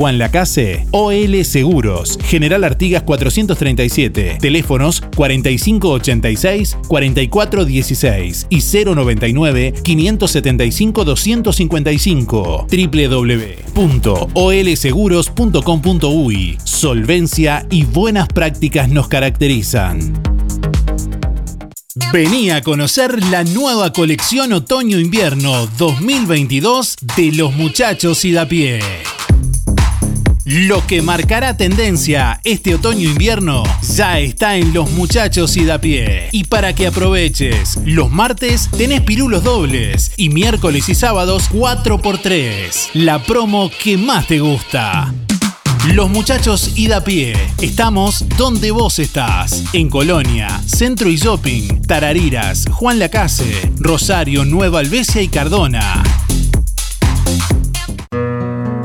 Juan Lacase, OL Seguros, General Artigas 437, teléfonos 4586-4416 y 099-575-255, www.olseguros.com.uy. Solvencia y buenas prácticas nos caracterizan. Vení a conocer la nueva colección Otoño-Invierno 2022 de los muchachos y da pie. Lo que marcará tendencia este otoño-invierno ya está en los muchachos y da pie. Y para que aproveches, los martes tenés pirulos dobles y miércoles y sábados 4x3. La promo que más te gusta. Los muchachos y da pie. Estamos donde vos estás. En Colonia, Centro y Shopping, Tarariras, Juan Lacase, Rosario, Nueva Albesia y Cardona.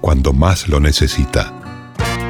cuando más lo necesita.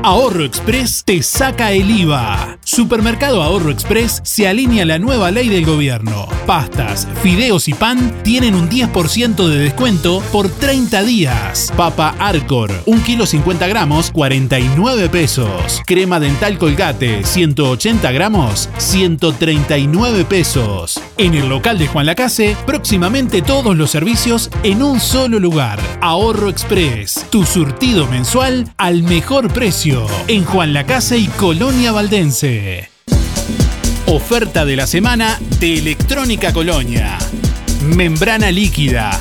Ahorro Express te saca el IVA. Supermercado Ahorro Express se alinea a la nueva ley del gobierno. Pastas, fideos y pan tienen un 10% de descuento por 30 días. Papa Arcor, 1 kilo 50 gramos, 49 pesos. Crema dental Colgate, 180 gramos, 139 pesos. En el local de Juan Lacase, próximamente todos los servicios en un solo lugar. Ahorro Express, tu surtido mensual al mejor precio en Juan Lacase y Colonia Valdense. Oferta de la semana de Electrónica Colonia. Membrana líquida,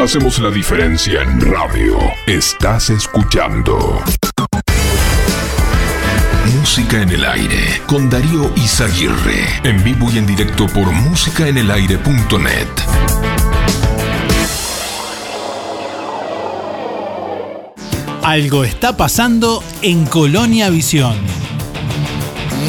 Hacemos la diferencia en radio. Estás escuchando. Música en el aire con Darío Izaguirre. En vivo y en directo por músicaenelaire.net. Algo está pasando en Colonia Visión.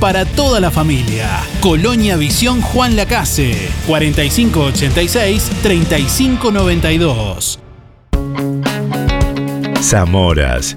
para toda la familia. Colonia Visión Juan Lacase, 4586-3592. Zamoras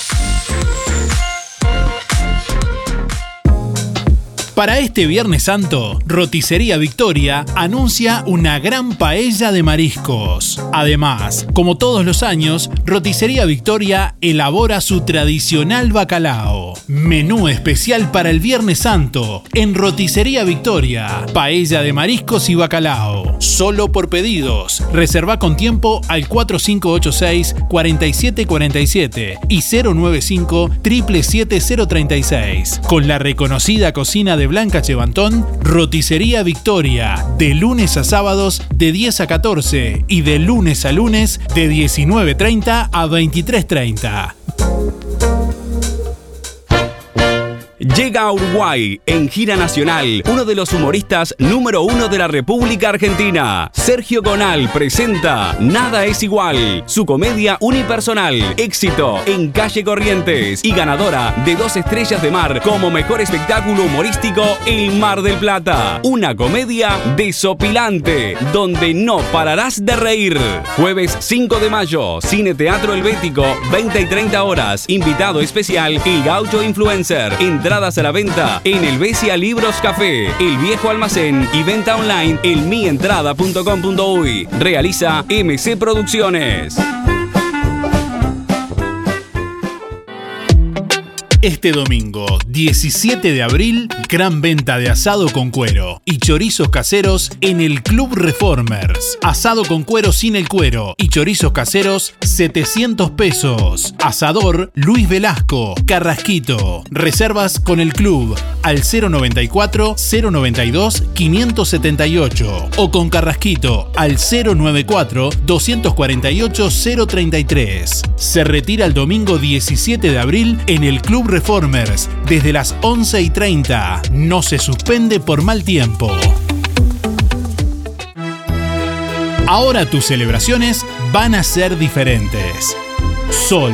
Para este Viernes Santo, Roticería Victoria anuncia una gran paella de mariscos. Además, como todos los años, Roticería Victoria elabora su tradicional bacalao. Menú especial para el Viernes Santo en Roticería Victoria. Paella de mariscos y bacalao. Solo por pedidos. Reserva con tiempo al 4586-4747 y 095 77036. Con la reconocida cocina de Blanca Chevantón, Roticería Victoria, de lunes a sábados de 10 a 14 y de lunes a lunes de 19.30 a 23.30. Llega a Uruguay en gira nacional uno de los humoristas número uno de la República Argentina. Sergio Gonal presenta Nada es igual, su comedia unipersonal, éxito en calle Corrientes y ganadora de dos estrellas de mar como mejor espectáculo humorístico El Mar del Plata. Una comedia desopilante donde no pararás de reír. Jueves 5 de mayo, Cine Teatro Helvético, 20 y 30 horas. Invitado especial El Gaucho Influencer. Entradas a la venta en el Besia Libros Café, El Viejo Almacén y venta online en mientrada.com.uy. Realiza MC Producciones. Este domingo, 17 de abril, gran venta de asado con cuero y chorizos caseros en el Club Reformers. Asado con cuero sin el cuero y chorizos caseros, 700 pesos. Asador Luis Velasco, Carrasquito. Reservas con el club al 094 092 578 o con Carrasquito al 094 248 033. Se retira el domingo 17 de abril en el Club Reformers desde las 11 y 30. No se suspende por mal tiempo. Ahora tus celebraciones van a ser diferentes. Sol,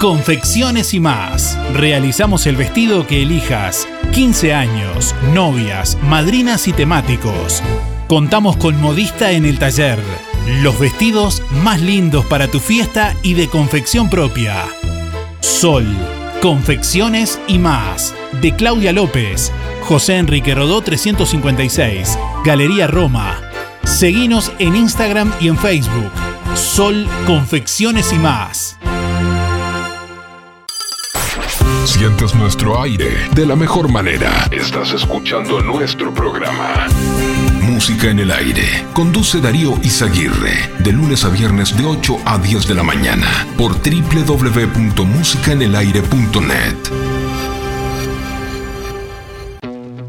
confecciones y más. Realizamos el vestido que elijas. 15 años, novias, madrinas y temáticos. Contamos con modista en el taller. Los vestidos más lindos para tu fiesta y de confección propia. Sol, confecciones y más. De Claudia López, José Enrique Rodó 356, Galería Roma. Seguinos en Instagram y en Facebook. Sol, confecciones y más. Sientes nuestro aire de la mejor manera. Estás escuchando nuestro programa. Música en el aire. Conduce Darío Izaguirre. De lunes a viernes de 8 a 10 de la mañana. Por www.musicaenelaire.net.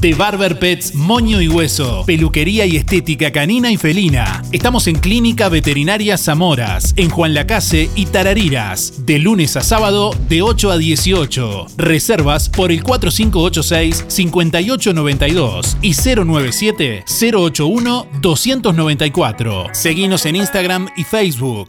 De Barber Pets, Moño y Hueso. Peluquería y estética canina y felina. Estamos en Clínica Veterinaria Zamoras, en Juan Lacase y Tarariras. De lunes a sábado, de 8 8 a 18. Reservas por el 4586-5892 y 097-081-294. Seguinos en Instagram y Facebook.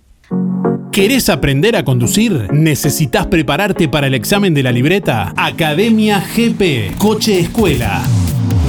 ¿Querés aprender a conducir? ¿Necesitas prepararte para el examen de la libreta? Academia GP, Coche Escuela.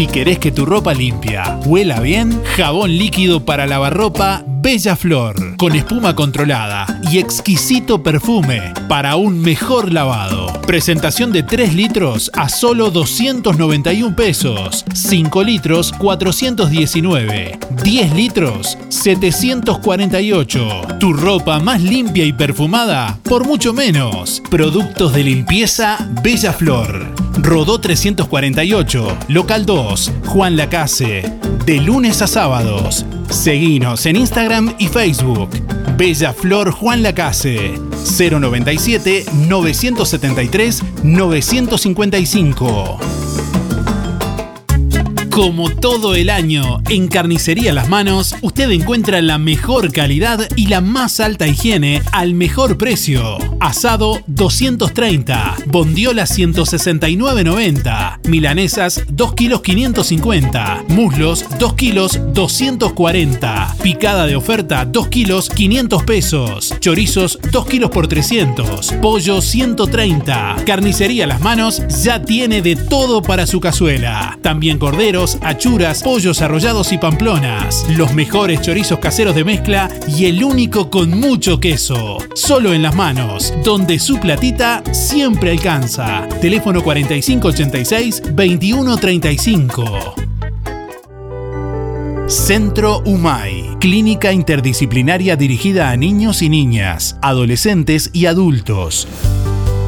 Si querés que tu ropa limpia huela bien, jabón líquido para lavar ropa Bella Flor, con espuma controlada y exquisito perfume para un mejor lavado. Presentación de 3 litros a solo 291 pesos, 5 litros 419, 10 litros 748. Tu ropa más limpia y perfumada por mucho menos. Productos de limpieza Bella Flor. Rodó 348, local 2, Juan Lacase. De lunes a sábados. Seguinos en Instagram y Facebook. Bella Flor Juan Lacase. 097 973 955. Como todo el año, en Carnicería Las Manos, usted encuentra la mejor calidad y la más alta higiene al mejor precio. Asado 230, bondiola 169.90, milanesas 2 kilos 550, muslos 2 kilos 240, picada de oferta 2 kilos 500 pesos, chorizos 2 kilos por 300, pollo 130. Carnicería Las Manos ya tiene de todo para su cazuela. También corderos, achuras, pollos arrollados y pamplonas. Los mejores chorizos caseros de mezcla y el único con mucho queso. Solo en las manos, donde su platita siempre alcanza. Teléfono 4586-2135. Centro UMAI, clínica interdisciplinaria dirigida a niños y niñas, adolescentes y adultos.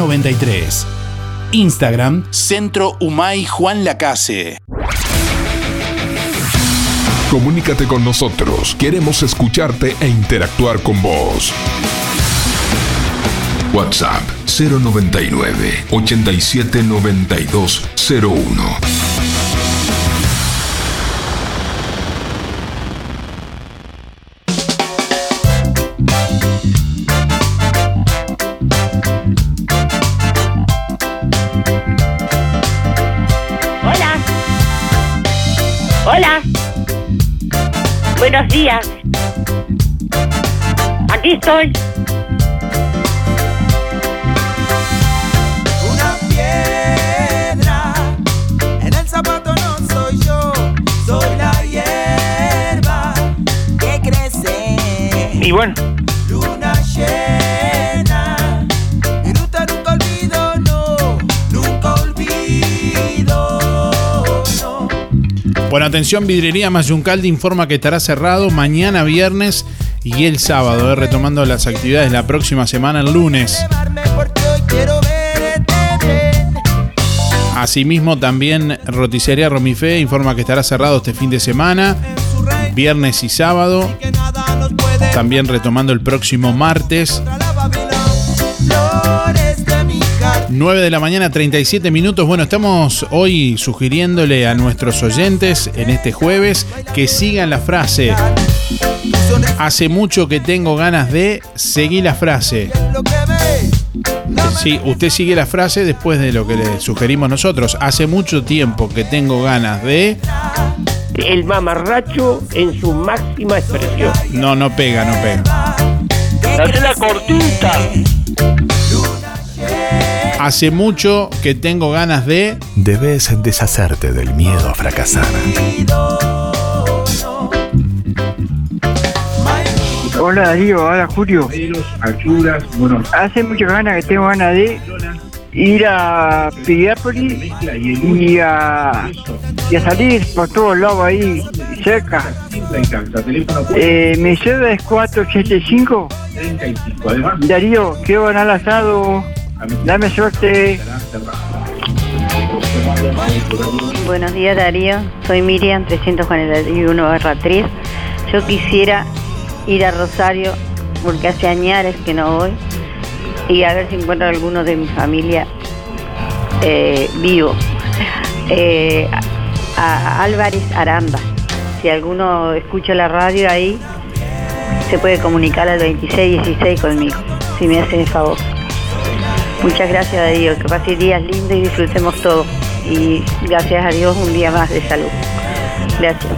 93. Instagram, Centro Humay Juan Lacase. Comunícate con nosotros. Queremos escucharte e interactuar con vos. WhatsApp 099 87 92 01. Días. Aquí estoy. Una piedra en el zapato no soy yo, soy la hierba que crece. Y bueno, Bueno, atención, Vidrería Mayuncalde informa que estará cerrado mañana viernes y el sábado, eh, retomando las actividades la próxima semana, el lunes. Asimismo, también Roticería Romifé informa que estará cerrado este fin de semana, viernes y sábado. También retomando el próximo martes. 9 de la mañana, 37 minutos. Bueno, estamos hoy sugiriéndole a nuestros oyentes en este jueves que sigan la frase. Hace mucho que tengo ganas de seguir la frase. Sí, usted sigue la frase después de lo que le sugerimos nosotros. Hace mucho tiempo que tengo ganas de... El mamarracho en su máxima expresión. No, no pega, no pega. Dale la cortita. Hace mucho que tengo ganas de... Debes deshacerte del miedo a fracasar. Hola Darío, hola Julio. Hace muchas ganas que tengo ganas de ir a Piriápolis y a, y a salir por todos lados ahí cerca. Eh, mi cédula es 485. Darío, quiero ganar asado. Dame suerte. Buenos días Darío, soy Miriam 341 barra 3. Yo quisiera ir a Rosario porque hace años que no voy y a ver si encuentro alguno de mi familia eh, vivo. Eh, a Álvarez Aranda, si alguno escucha la radio ahí, se puede comunicar al 2616 conmigo, si me hacen el favor. Muchas gracias Darío, que pase días lindos y disfrutemos todo. Y gracias a Dios un día más de salud. Gracias.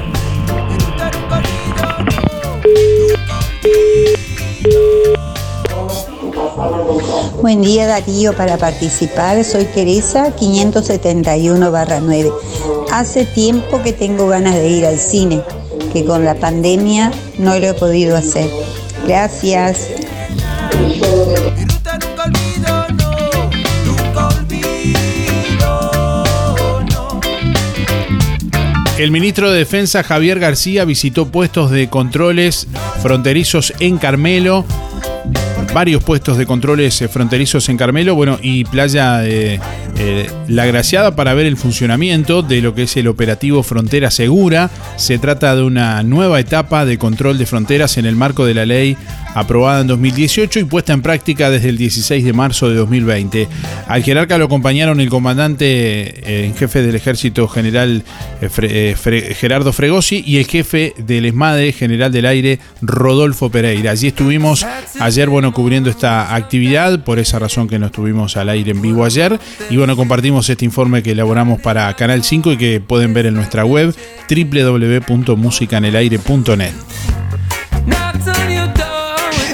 Buen día Darío, para participar soy Teresa 571 9. Hace tiempo que tengo ganas de ir al cine, que con la pandemia no lo he podido hacer. Gracias. El ministro de Defensa Javier García visitó puestos de controles fronterizos en Carmelo. Varios puestos de controles eh, fronterizos en Carmelo, bueno, y Playa de eh, La Graciada para ver el funcionamiento de lo que es el operativo Frontera Segura. Se trata de una nueva etapa de control de fronteras en el marco de la ley aprobada en 2018 y puesta en práctica desde el 16 de marzo de 2020. Al jerarca lo acompañaron el comandante eh, en jefe del ejército general eh, Gerardo Fregosi y el jefe del ESMADE general del aire Rodolfo Pereira. Allí estuvimos ayer, bueno, cubriendo esta actividad, por esa razón que no estuvimos al aire en vivo ayer. Y bueno, compartimos este informe que elaboramos para Canal 5 y que pueden ver en nuestra web www.musicanelaire.net.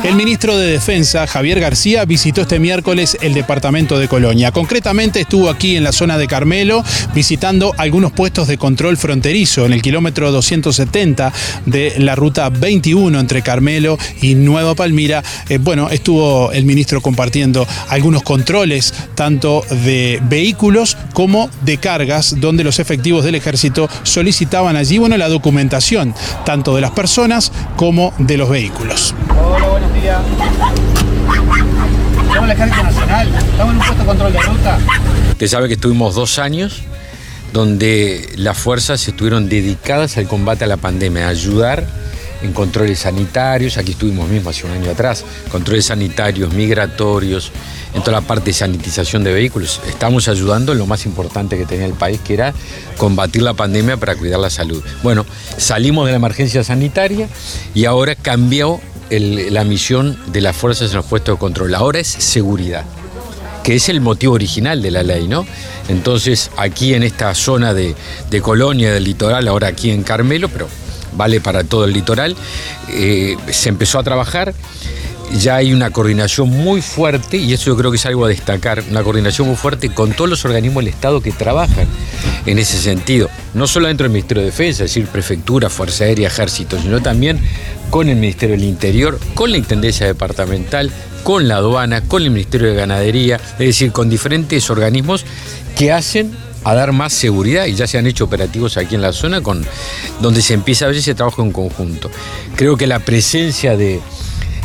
El ministro de Defensa, Javier García, visitó este miércoles el departamento de Colonia. Concretamente estuvo aquí en la zona de Carmelo visitando algunos puestos de control fronterizo en el kilómetro 270 de la ruta 21 entre Carmelo y Nueva Palmira. Eh, bueno, estuvo el ministro compartiendo algunos controles tanto de vehículos como de cargas donde los efectivos del ejército solicitaban allí bueno, la documentación tanto de las personas como de los vehículos. Días. Somos el Ejército Nacional. Estamos en un puesto de control de ruta. Usted sabe que estuvimos dos años donde las fuerzas estuvieron dedicadas al combate a la pandemia, a ayudar en controles sanitarios, aquí estuvimos mismo hace un año atrás, controles sanitarios, migratorios, en toda la parte de sanitización de vehículos. Estamos ayudando en lo más importante que tenía el país, que era combatir la pandemia para cuidar la salud. Bueno, salimos de la emergencia sanitaria y ahora cambió la misión de las fuerzas en los puestos de control. Ahora es seguridad que es el motivo original de la ley, ¿no? Entonces, aquí en esta zona de, de Colonia, del litoral, ahora aquí en Carmelo, pero vale para todo el litoral, eh, se empezó a trabajar. Ya hay una coordinación muy fuerte, y eso yo creo que es algo a destacar, una coordinación muy fuerte con todos los organismos del Estado que trabajan en ese sentido. No solo dentro del Ministerio de Defensa, es decir, Prefectura, Fuerza Aérea, Ejército, sino también con el Ministerio del Interior, con la Intendencia Departamental, con la aduana, con el Ministerio de Ganadería, es decir, con diferentes organismos que hacen a dar más seguridad y ya se han hecho operativos aquí en la zona con donde se empieza a ver ese trabajo en conjunto. Creo que la presencia de,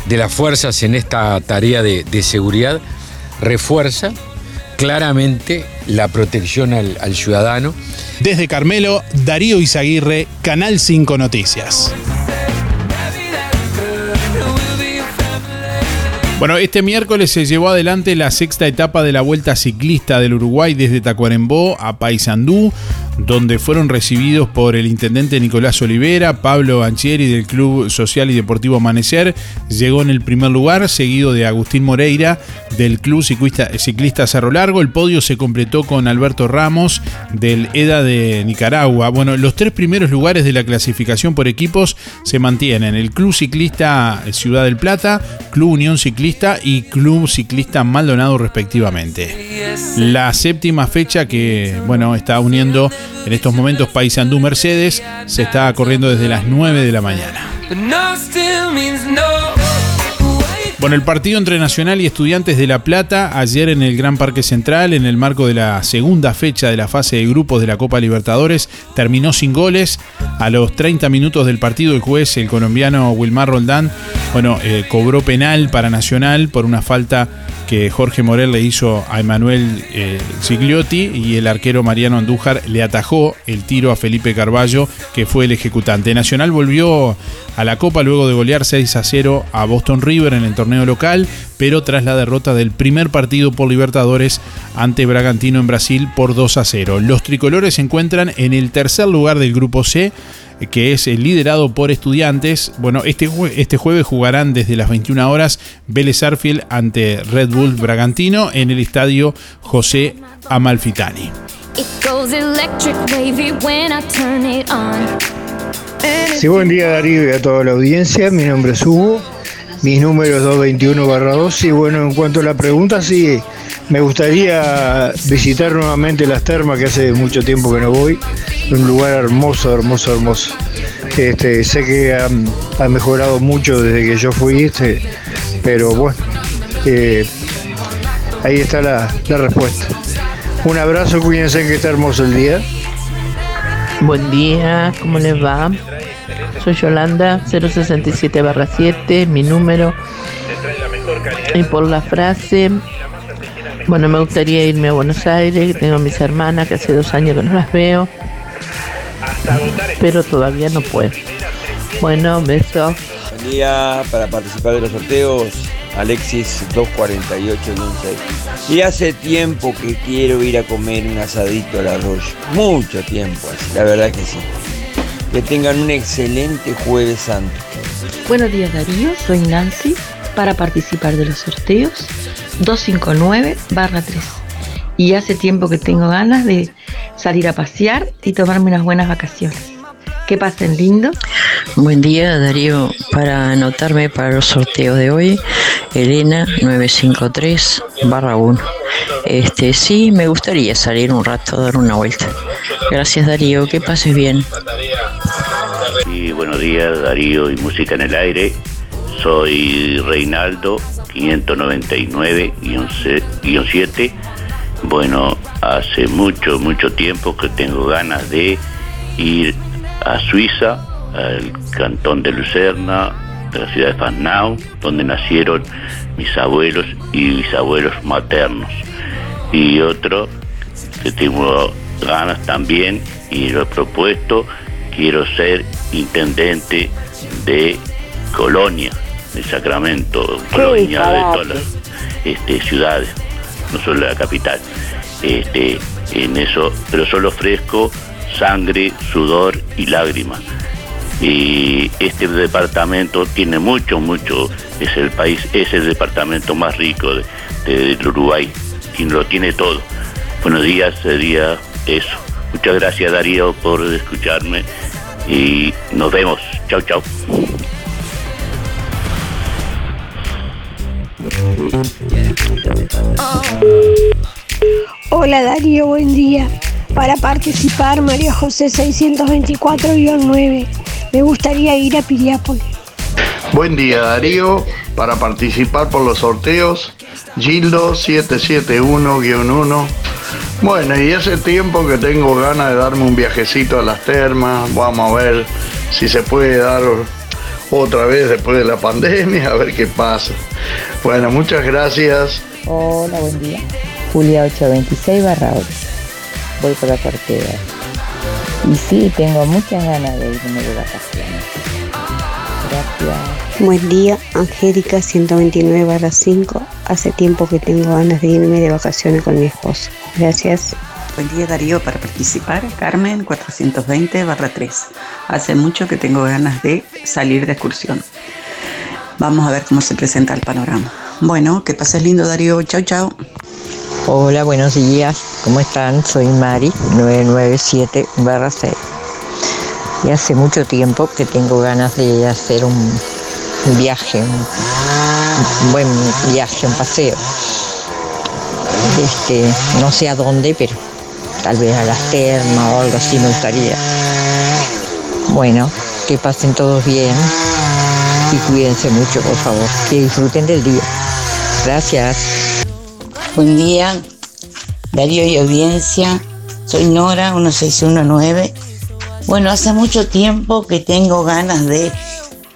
de las fuerzas en esta tarea de, de seguridad refuerza claramente la protección al, al ciudadano. Desde Carmelo, Darío Izaguirre, Canal 5 Noticias. Bueno, este miércoles se llevó adelante la sexta etapa de la Vuelta Ciclista del Uruguay desde Tacuarembó a Paysandú, donde fueron recibidos por el intendente Nicolás Olivera, Pablo Banchieri del Club Social y Deportivo Amanecer, llegó en el primer lugar, seguido de Agustín Moreira del Club Ciclista, Ciclista Cerro Largo. El podio se completó con Alberto Ramos del EDA de Nicaragua. Bueno, los tres primeros lugares de la clasificación por equipos se mantienen. El Club Ciclista Ciudad del Plata, Club Unión Ciclista y Club Ciclista Maldonado respectivamente. La séptima fecha que, bueno, está uniendo en estos momentos Paysandú Mercedes se está corriendo desde las 9 de la mañana. Bueno, el partido entre Nacional y Estudiantes de La Plata ayer en el Gran Parque Central, en el marco de la segunda fecha de la fase de grupos de la Copa Libertadores, terminó sin goles. A los 30 minutos del partido, el juez, el colombiano Wilmar Roldán, bueno, eh, cobró penal para Nacional por una falta que Jorge Morel le hizo a Emanuel eh, Gigliotti y el arquero Mariano Andújar le atajó el tiro a Felipe Carballo, que fue el ejecutante. Nacional volvió a la Copa luego de golear 6 a 0 a Boston River en el torneo local, pero tras la derrota del primer partido por Libertadores ante Bragantino en Brasil por 2 a 0. Los tricolores se encuentran en el tercer lugar del grupo C que es eh, liderado por estudiantes. Bueno, este, jue- este jueves jugarán desde las 21 horas Vélez Arfield ante Red Bull Bragantino en el estadio José Amalfitani. Sí, buen día Darío y a toda la audiencia. Mi nombre es Hugo. Mis números 221-2. Y bueno, en cuanto a la pregunta, sí, me gustaría visitar nuevamente las termas, que hace mucho tiempo que no voy. Un lugar hermoso, hermoso, hermoso. Este, sé que han, han mejorado mucho desde que yo fui, este, pero bueno, eh, ahí está la, la respuesta. Un abrazo, cuídense que está hermoso el día. Buen día, ¿cómo les va? Soy Yolanda, 067 7, mi número. Y por la frase, bueno, me gustaría irme a Buenos Aires, tengo mis hermanas que hace dos años que no las veo, pero todavía no puedo. Bueno, besos. Buen día para participar de los sorteos. Alexis 248 Y hace tiempo que quiero ir a comer un asadito al arroyo. Mucho tiempo, la verdad que sí. Que tengan un excelente jueves santo. Buenos días Darío, soy Nancy para participar de los sorteos 259 barra 3. Y hace tiempo que tengo ganas de salir a pasear y tomarme unas buenas vacaciones. Que pasen lindo. Buen día Darío, para anotarme para los sorteos de hoy, Elena 953 barra 1. Este sí, me gustaría salir un rato a dar una vuelta. Gracias Darío, que pases bien. Darío y Música en el Aire. Soy Reinaldo, 599-7. Bueno, hace mucho, mucho tiempo que tengo ganas de ir a Suiza, al cantón de Lucerna, de la ciudad de Fannau, donde nacieron mis abuelos y bisabuelos maternos. Y otro que tengo ganas también y lo he propuesto, quiero ser intendente de Colonia, de Sacramento, Colonia, de todas las este, ciudades, no solo la capital. Este, en eso, pero solo ofrezco sangre, sudor y lágrimas. Y este departamento tiene mucho, mucho, es el país, es el departamento más rico de, de- Uruguay, y lo tiene todo. Buenos días, sería eso. Muchas gracias Darío por escucharme y nos vemos. Chau, chau. Hola Darío, buen día. Para participar, María José 624-9. Me gustaría ir a Piriápolis. Buen día Darío, para participar por los sorteos, Gildo 771-1. Bueno, y hace tiempo que tengo ganas de darme un viajecito a las termas, vamos a ver si se puede dar otra vez después de la pandemia, a ver qué pasa. Bueno, muchas gracias. Hola, buen día. Julia 826 barra 8. Voy por la sorteo. Y sí, tengo muchas ganas de irme de vacaciones. Buen día, Angélica 129 barra 5. Hace tiempo que tengo ganas de irme de vacaciones con mi esposo. Gracias. Buen día Darío, para participar, Carmen 420 barra 3. Hace mucho que tengo ganas de salir de excursión. Vamos a ver cómo se presenta el panorama. Bueno, que pases lindo Darío, chau chau. Hola, buenos días. ¿Cómo están? Soy Mari, 997 barra 6. Y hace mucho tiempo que tengo ganas de hacer un, viaje, un buen viaje, un paseo. Este, no sé a dónde, pero tal vez a las termas o algo así me gustaría. Bueno, que pasen todos bien y cuídense mucho, por favor. Que disfruten del día. Gracias. Buen día, Darío y audiencia. Soy Nora, 1619. Bueno, hace mucho tiempo que tengo ganas de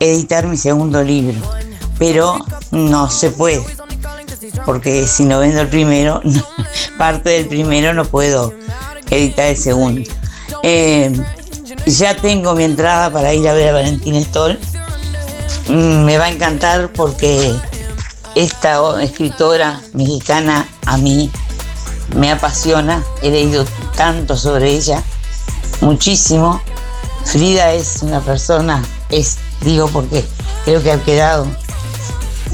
editar mi segundo libro, pero no se puede, porque si no vendo el primero, parte del primero no puedo editar el segundo. Eh, ya tengo mi entrada para ir a ver a Valentín Stoll. Mm, Me va a encantar porque esta escritora mexicana a mí me apasiona, he leído tanto sobre ella, muchísimo. Frida es una persona, es, digo porque creo que ha quedado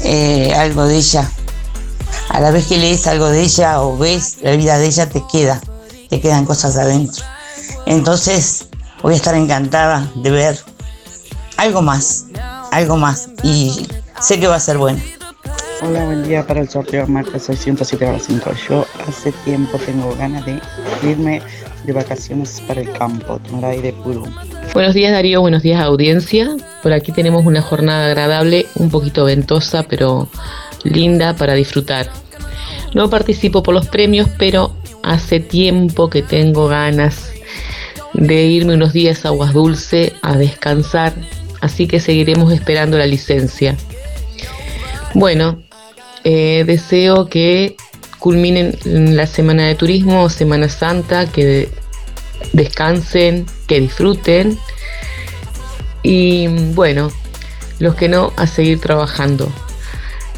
eh, algo de ella. A la vez que lees algo de ella o ves la vida de ella, te queda, te quedan cosas adentro. Entonces voy a estar encantada de ver algo más, algo más. Y sé que va a ser bueno. Hola, buen día para el sorteo marca 607 horas 5. Yo hace tiempo tengo ganas de irme de vacaciones para el campo, tomar aire puro. Buenos días Darío, buenos días audiencia. Por aquí tenemos una jornada agradable, un poquito ventosa, pero linda para disfrutar. No participo por los premios, pero hace tiempo que tengo ganas de irme unos días a Aguas Dulce a descansar, así que seguiremos esperando la licencia. Bueno, eh, deseo que culminen la semana de turismo, Semana Santa, que descansen, que disfruten y bueno, los que no, a seguir trabajando.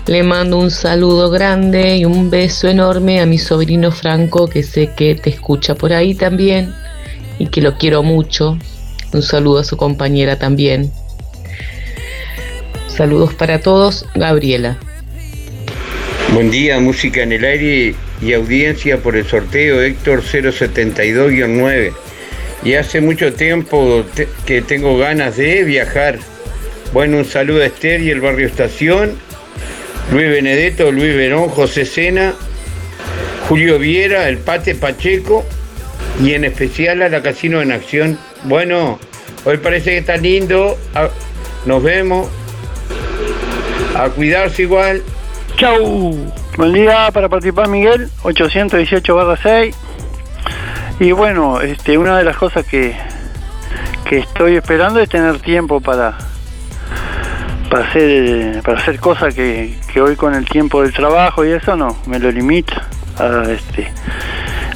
Le mando un saludo grande y un beso enorme a mi sobrino Franco, que sé que te escucha por ahí también y que lo quiero mucho. Un saludo a su compañera también. Saludos para todos, Gabriela. Buen día, música en el aire y audiencia por el sorteo Héctor 072-9. Y hace mucho tiempo que tengo ganas de viajar. Bueno, un saludo a Esther y el barrio Estación, Luis Benedetto, Luis Verón, José Sena, Julio Viera, el Pate Pacheco y en especial a la Casino en Acción. Bueno, hoy parece que está lindo. Ah, Nos vemos. A cuidarse igual. Chau. Buen día para participar Miguel, 818 barra 6. Y bueno, este, una de las cosas que, que estoy esperando es tener tiempo para para hacer para hacer cosas que, que hoy con el tiempo del trabajo y eso no me lo limita a este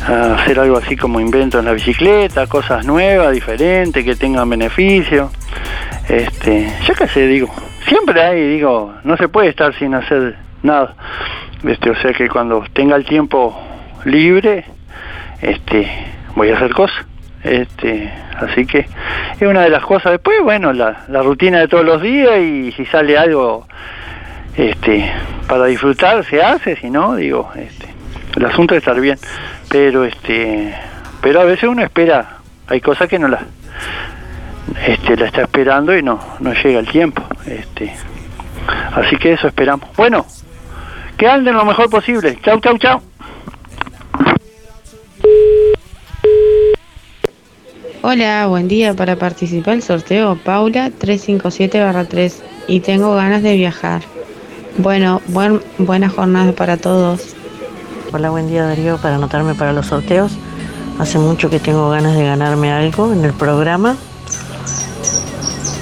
a hacer algo así como invento en la bicicleta, cosas nuevas, diferentes, que tengan beneficio. Este, yo qué sé, digo, siempre hay, digo, no se puede estar sin hacer nada. Este, o sea que cuando tenga el tiempo libre, este, voy a hacer cosas. Este, así que es una de las cosas. Después, bueno, la, la rutina de todos los días y si sale algo este, para disfrutar se hace, si no, digo, este, el asunto es estar bien. Pero este, pero a veces uno espera, hay cosas que no la este, la está esperando y no, no llega el tiempo. Este, así que eso esperamos. Bueno, que anden lo mejor posible. Chau, chau, chau. Hola, buen día. Para participar el sorteo, Paula 357-3 y tengo ganas de viajar. Bueno, buen, buena jornada para todos. Hola, buen día Darío. Para anotarme para los sorteos, hace mucho que tengo ganas de ganarme algo en el programa.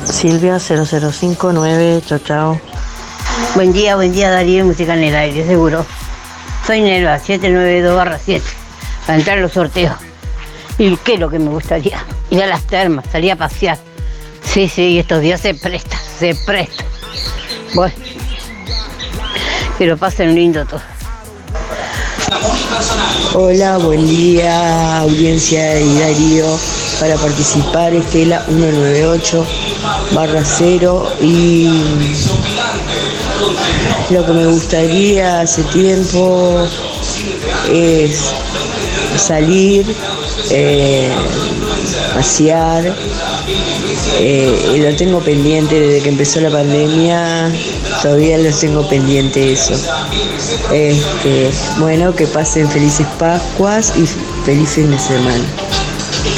Silvia 0059, chao chao. Buen día, buen día Darío, música en el aire, seguro. Soy Nelva, 792 7, para entrar en los sorteos. ¿Y qué es lo que me gustaría? Ir a las termas, salir a pasear. Sí, sí, estos días se presta, se presta. Bueno, que lo pasen lindo todo. Hola, buen día, audiencia y Darío. Para participar, Estela 198 barra 0 y lo que me gustaría hace tiempo es salir, eh, pasear. Eh, y lo tengo pendiente desde que empezó la pandemia, todavía lo tengo pendiente eso. Este, bueno, que pasen felices Pascuas y feliz de semana.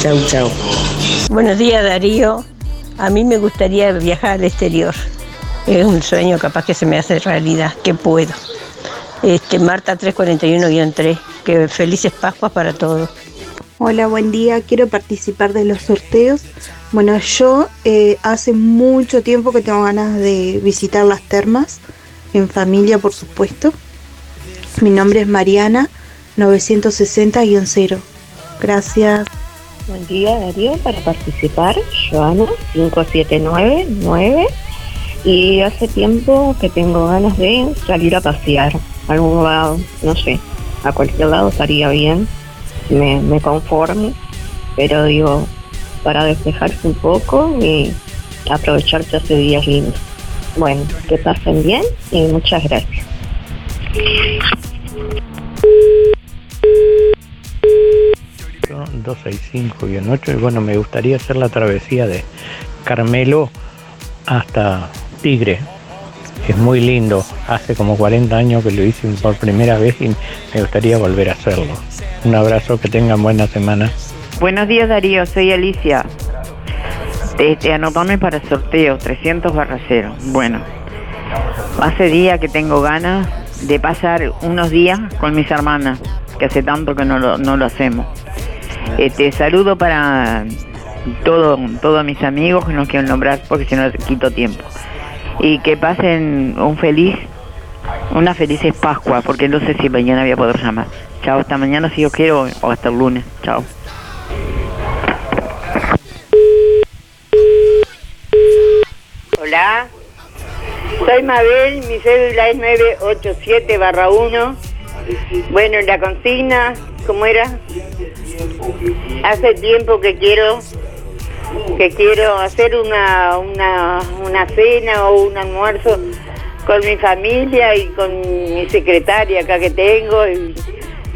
Chau, chau. Buenos días Darío. A mí me gustaría viajar al exterior. Es un sueño capaz que se me hace realidad, que puedo. Este, Marta 341-3, que felices Pascuas para todos. Hola, buen día. Quiero participar de los sorteos. Bueno, yo eh, hace mucho tiempo que tengo ganas de visitar las termas, en familia por supuesto. Mi nombre es Mariana 960-0. Gracias. Buen día Darío, para participar, Joana 5799 y hace tiempo que tengo ganas de salir a pasear a algún lado, no sé, a cualquier lado estaría bien, me, me conformo, pero digo, para despejarse un poco y aprovechar que hace días lindos. Bueno, que pasen bien y muchas gracias. 265-8 y bueno, me gustaría hacer la travesía de Carmelo hasta Tigre. Es muy lindo, hace como 40 años que lo hice por primera vez y me gustaría volver a hacerlo. Un abrazo, que tengan buena semana. Buenos días Darío, soy Alicia. Este, anotame para sorteo, 300 barra 0. Bueno, hace día que tengo ganas de pasar unos días con mis hermanas, que hace tanto que no lo, no lo hacemos. Este, saludo para todo, todos mis amigos que no quiero nombrar porque si no quito tiempo. Y que pasen un feliz, una feliz Pascua, porque no sé si mañana voy a poder llamar. Chao, hasta mañana si yo quiero o hasta el lunes. Chao. Hola, soy Mabel, mi cédula es 987 barra 1. Bueno, la consigna, ¿cómo era? Hace tiempo que quiero que quiero hacer una, una, una cena o un almuerzo con mi familia y con mi secretaria acá que tengo,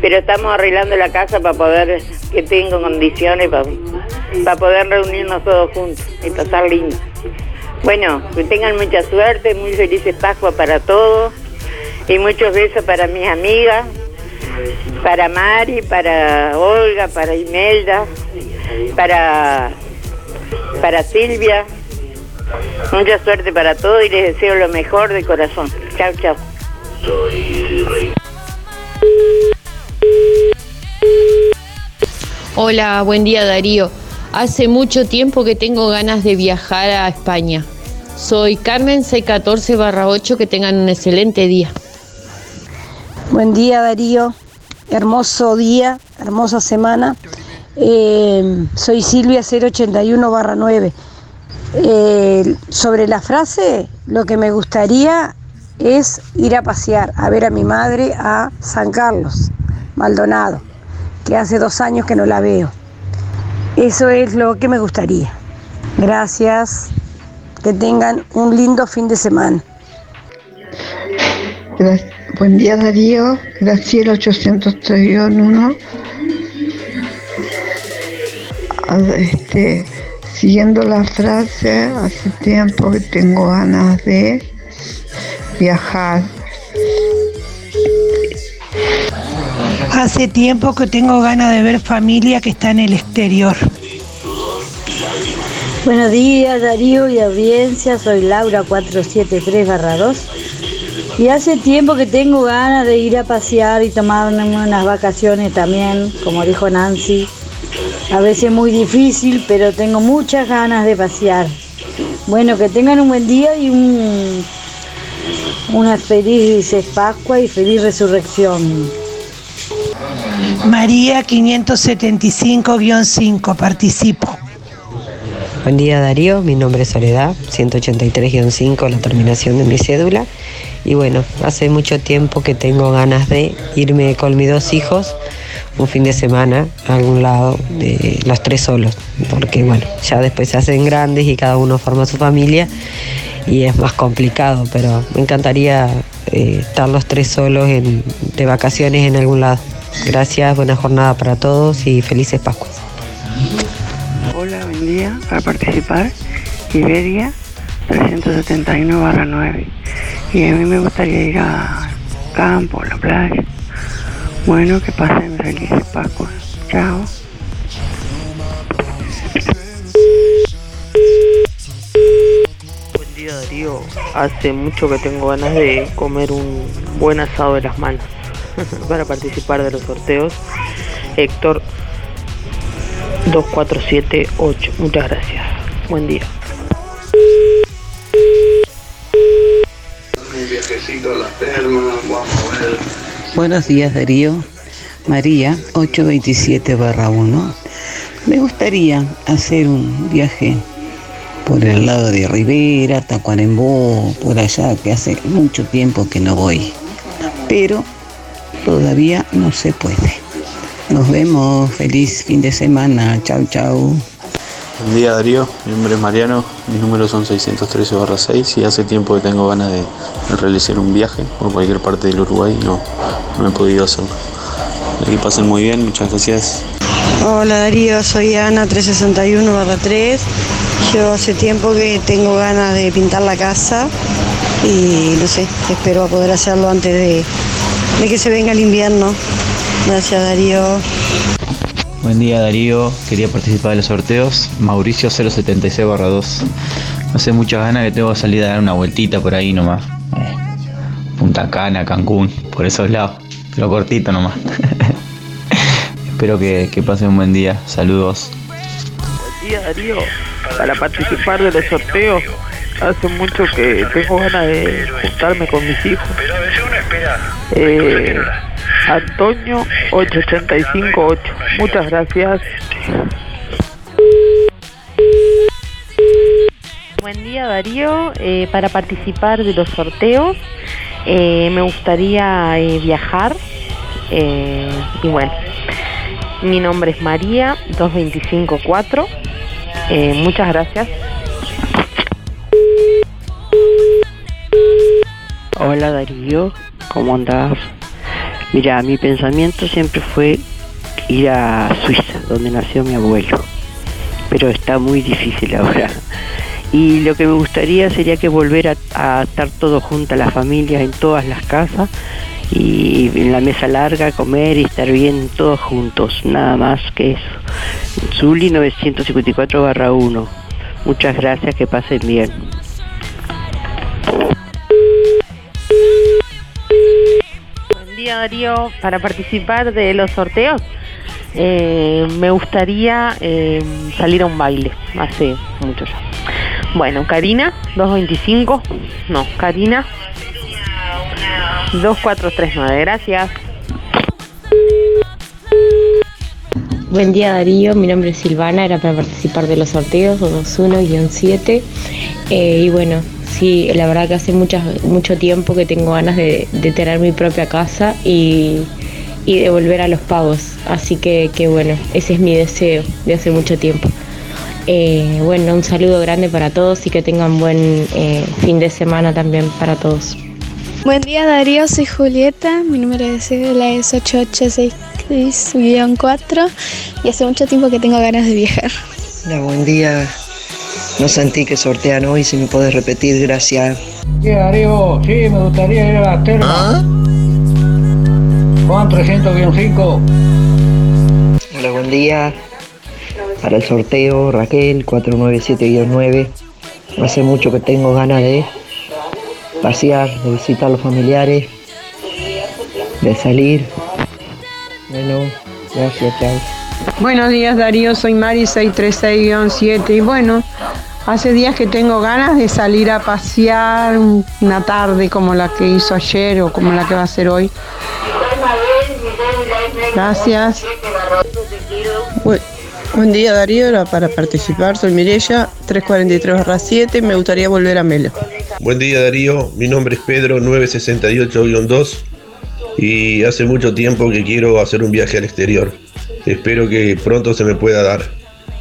pero estamos arreglando la casa para poder, que tengo condiciones para, para poder reunirnos todos juntos y pasar lindo. Bueno, que tengan mucha suerte, muy felices Pascua para todos y muchos besos para mis amigas, para Mari, para Olga, para Imelda, para, para Silvia. Mucha suerte para todos y les deseo lo mejor de corazón. Chao, chao. Hola, buen día Darío. Hace mucho tiempo que tengo ganas de viajar a España. Soy Carmen 614-8, que tengan un excelente día. Buen día Darío. hermoso día, hermosa semana. Eh, soy Silvia 081 barra 9. Eh, sobre la frase, lo que me gustaría es ir a pasear, a ver a mi madre a San Carlos, Maldonado, que hace dos años que no la veo. Eso es lo que me gustaría. Gracias. Que tengan un lindo fin de semana. Buen día Darío, Graciela 831. Este, siguiendo la frase, hace tiempo que tengo ganas de viajar. Hace tiempo que tengo ganas de ver familia que está en el exterior. Buenos días Darío y audiencia, soy Laura 473-2 y hace tiempo que tengo ganas de ir a pasear y tomarme unas vacaciones también, como dijo Nancy. A veces muy difícil, pero tengo muchas ganas de pasear. Bueno, que tengan un buen día y un, una feliz Pascua y feliz resurrección. María 575-5, participo. Buen día Darío, mi nombre es Soledad, 183-5, la terminación de mi cédula. Y bueno, hace mucho tiempo que tengo ganas de irme con mis dos hijos un fin de semana a algún lado, de los tres solos, porque bueno, ya después se hacen grandes y cada uno forma su familia y es más complicado, pero me encantaría eh, estar los tres solos en- de vacaciones en algún lado. Gracias, buena jornada para todos y felices Pascuas. Hola, buen día. Para participar, Iberia 371 barra 9. Y a mí me gustaría ir a campo, a la playa. Bueno, que pasen felices Pascuas. Chao. Buen día Darío, hace mucho que tengo ganas de comer un buen asado de las manos para participar de los sorteos. Héctor 2478, muchas gracias. Buen día. Un viajecito a las termas, vamos a ver. Buenos días Darío, María 827 1. Me gustaría hacer un viaje por el lado de Rivera, Tacuarembó, por allá, que hace mucho tiempo que no voy. Pero todavía no se puede. Nos vemos, feliz fin de semana, chau chau. Buen día Darío, mi nombre es Mariano, mis números son 613 6 y hace tiempo que tengo ganas de, realizar un viaje por cualquier parte del Uruguay y no, no he podido hacerlo. Que pasen muy bien, muchas gracias. Hola Darío, soy Ana 361-3. Yo hace tiempo que tengo ganas de pintar la casa y no sé, espero poder hacerlo antes de que se venga el invierno. Gracias Darío. Buen día Darío, quería participar de los sorteos. Mauricio 076 2. Hace muchas ganas que tengo que salir a dar una vueltita por ahí nomás. Eh, Punta Cana, Cancún, por esos lados. Pero cortito nomás. Espero que, que pasen un buen día. Saludos. Buen día Darío, para participar de los sorteos. Hace mucho que tengo ganas de juntarme con mis hijos. Eh, Antonio 8858, muchas gracias. Buen día Darío, Eh, para participar de los sorteos eh, me gustaría eh, viajar eh, y bueno, mi nombre es María 2254, Eh, muchas gracias. Hola Darío, ¿cómo andás? Mira, mi pensamiento siempre fue ir a Suiza, donde nació mi abuelo. Pero está muy difícil ahora. Y lo que me gustaría sería que volver a, a estar todos juntas, las familias, en todas las casas, y en la mesa larga, comer y estar bien todos juntos, nada más que eso. Zuli 954 1. Muchas gracias, que pasen bien. Darío, para participar de los sorteos eh, me gustaría eh, salir a un baile, hace mucho ya. Bueno, Karina 225, no, Karina 2439, gracias. Buen día Darío, mi nombre es Silvana, era para participar de los sorteos 21-7 eh, y bueno, sí, la verdad que hace muchas, mucho tiempo que tengo ganas de, de tener mi propia casa y, y de volver a los pagos, así que, que bueno, ese es mi deseo de hace mucho tiempo. Eh, bueno, un saludo grande para todos y que tengan buen eh, fin de semana también para todos. Buen día Darío, soy Julieta, mi número de cédula es 8866-4 y hace mucho tiempo que tengo ganas de viajar. Hola, buen día. No sentí que sortean hoy, si me puedes repetir, gracias. Sí, Darío, sí, me gustaría ir a las termas. Juan 300-5. Hola, buen día. Para el sorteo, Raquel 497-9. Hace mucho que tengo ganas de pasear, de visitar a los familiares, de salir. Bueno, gracias, chao. Buenos días Darío, soy Mari 636-7 y bueno, hace días que tengo ganas de salir a pasear una tarde como la que hizo ayer o como la que va a ser hoy. Gracias. Bu- Buen día Darío, era para participar, soy Mirella, 343-7, me gustaría volver a Melo. Buen día Darío, mi nombre es Pedro 968-2 y hace mucho tiempo que quiero hacer un viaje al exterior. Espero que pronto se me pueda dar.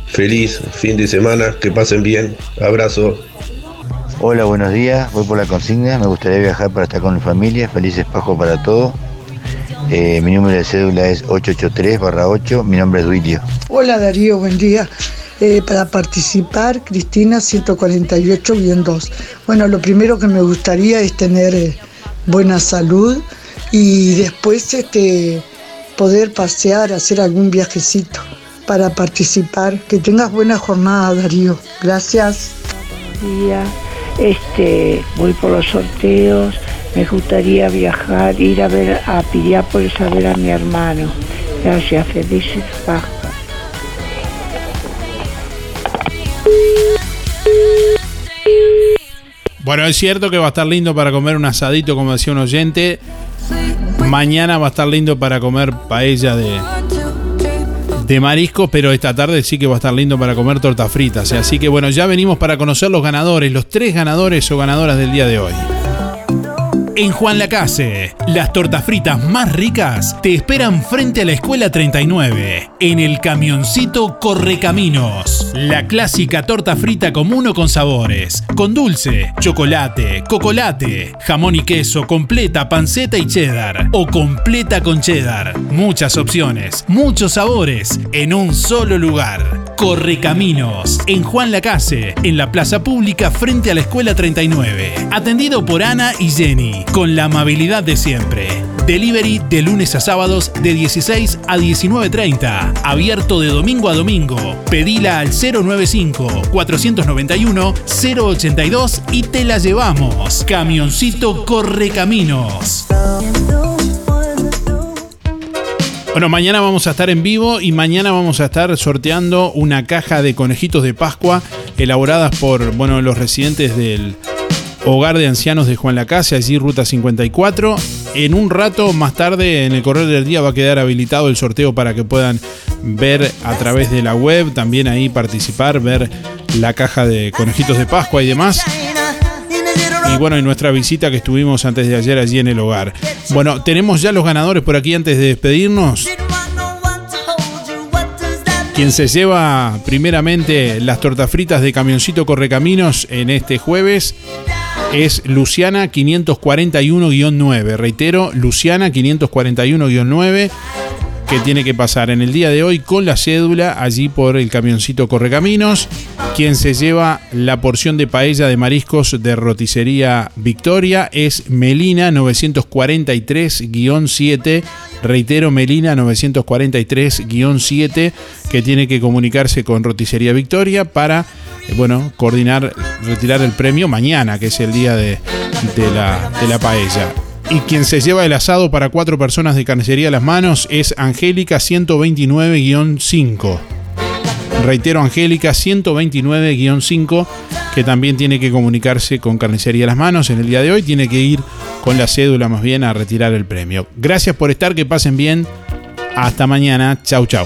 Feliz fin de semana, que pasen bien. Abrazo. Hola, buenos días. Voy por la consigna. Me gustaría viajar para estar con mi familia. Felices Pascua para todos. Eh, mi número de cédula es 883-8. Mi nombre es Duilio. Hola Darío, buen día. Eh, para participar, Cristina 148-2. Bueno, lo primero que me gustaría es tener eh, buena salud y después este, poder pasear, hacer algún viajecito para participar. Que tengas buena jornada, Darío. Gracias. día. Este, voy por los sorteos. Me gustaría viajar, ir a ver a Piriápolis a ver a mi hermano. Gracias, felices Pascua. Bueno, es cierto que va a estar lindo para comer un asadito, como decía un oyente. Mañana va a estar lindo para comer paella de, de marisco, pero esta tarde sí que va a estar lindo para comer tortas fritas. Así que bueno, ya venimos para conocer los ganadores, los tres ganadores o ganadoras del día de hoy. En Juan Lacase, las tortas fritas más ricas te esperan frente a la Escuela 39, en el camioncito Correcaminos. La clásica torta frita común o con sabores, con dulce, chocolate, cocolate, jamón y queso, completa, panceta y cheddar, o completa con cheddar. Muchas opciones, muchos sabores, en un solo lugar. Correcaminos, en Juan Lacase, en la plaza pública frente a la Escuela 39. Atendido por Ana y Jenny, con la amabilidad de siempre. Delivery de lunes a sábados de 16 a 19.30. Abierto de domingo a domingo. Pedila al 095-491-082 y te la llevamos. Camioncito Correcaminos. Bueno, mañana vamos a estar en vivo y mañana vamos a estar sorteando una caja de conejitos de Pascua elaboradas por bueno, los residentes del Hogar de Ancianos de Juan Lacase, allí Ruta 54. En un rato más tarde, en el correo del día, va a quedar habilitado el sorteo para que puedan ver a través de la web, también ahí participar, ver la caja de conejitos de Pascua y demás. Y bueno, en nuestra visita que estuvimos antes de ayer allí en el hogar. Bueno, tenemos ya los ganadores por aquí antes de despedirnos. Quien se lleva primeramente las tortas fritas de Camioncito Correcaminos en este jueves es Luciana 541-9. Reitero, Luciana 541-9 que tiene que pasar en el día de hoy con la cédula allí por el camioncito Correcaminos, quien se lleva la porción de paella de mariscos de roticería Victoria es Melina 943-7. Reitero, Melina 943-7, que tiene que comunicarse con Roticería Victoria para, eh, bueno, coordinar, retirar el premio mañana, que es el día de, de la, de la paella. Y quien se lleva el asado para cuatro personas de carnicería a las manos es Angélica 129-5. Reitero, Angélica 129-5, que también tiene que comunicarse con Carnicería las Manos en el día de hoy. Tiene que ir con la cédula más bien a retirar el premio. Gracias por estar, que pasen bien. Hasta mañana. Chau, chau.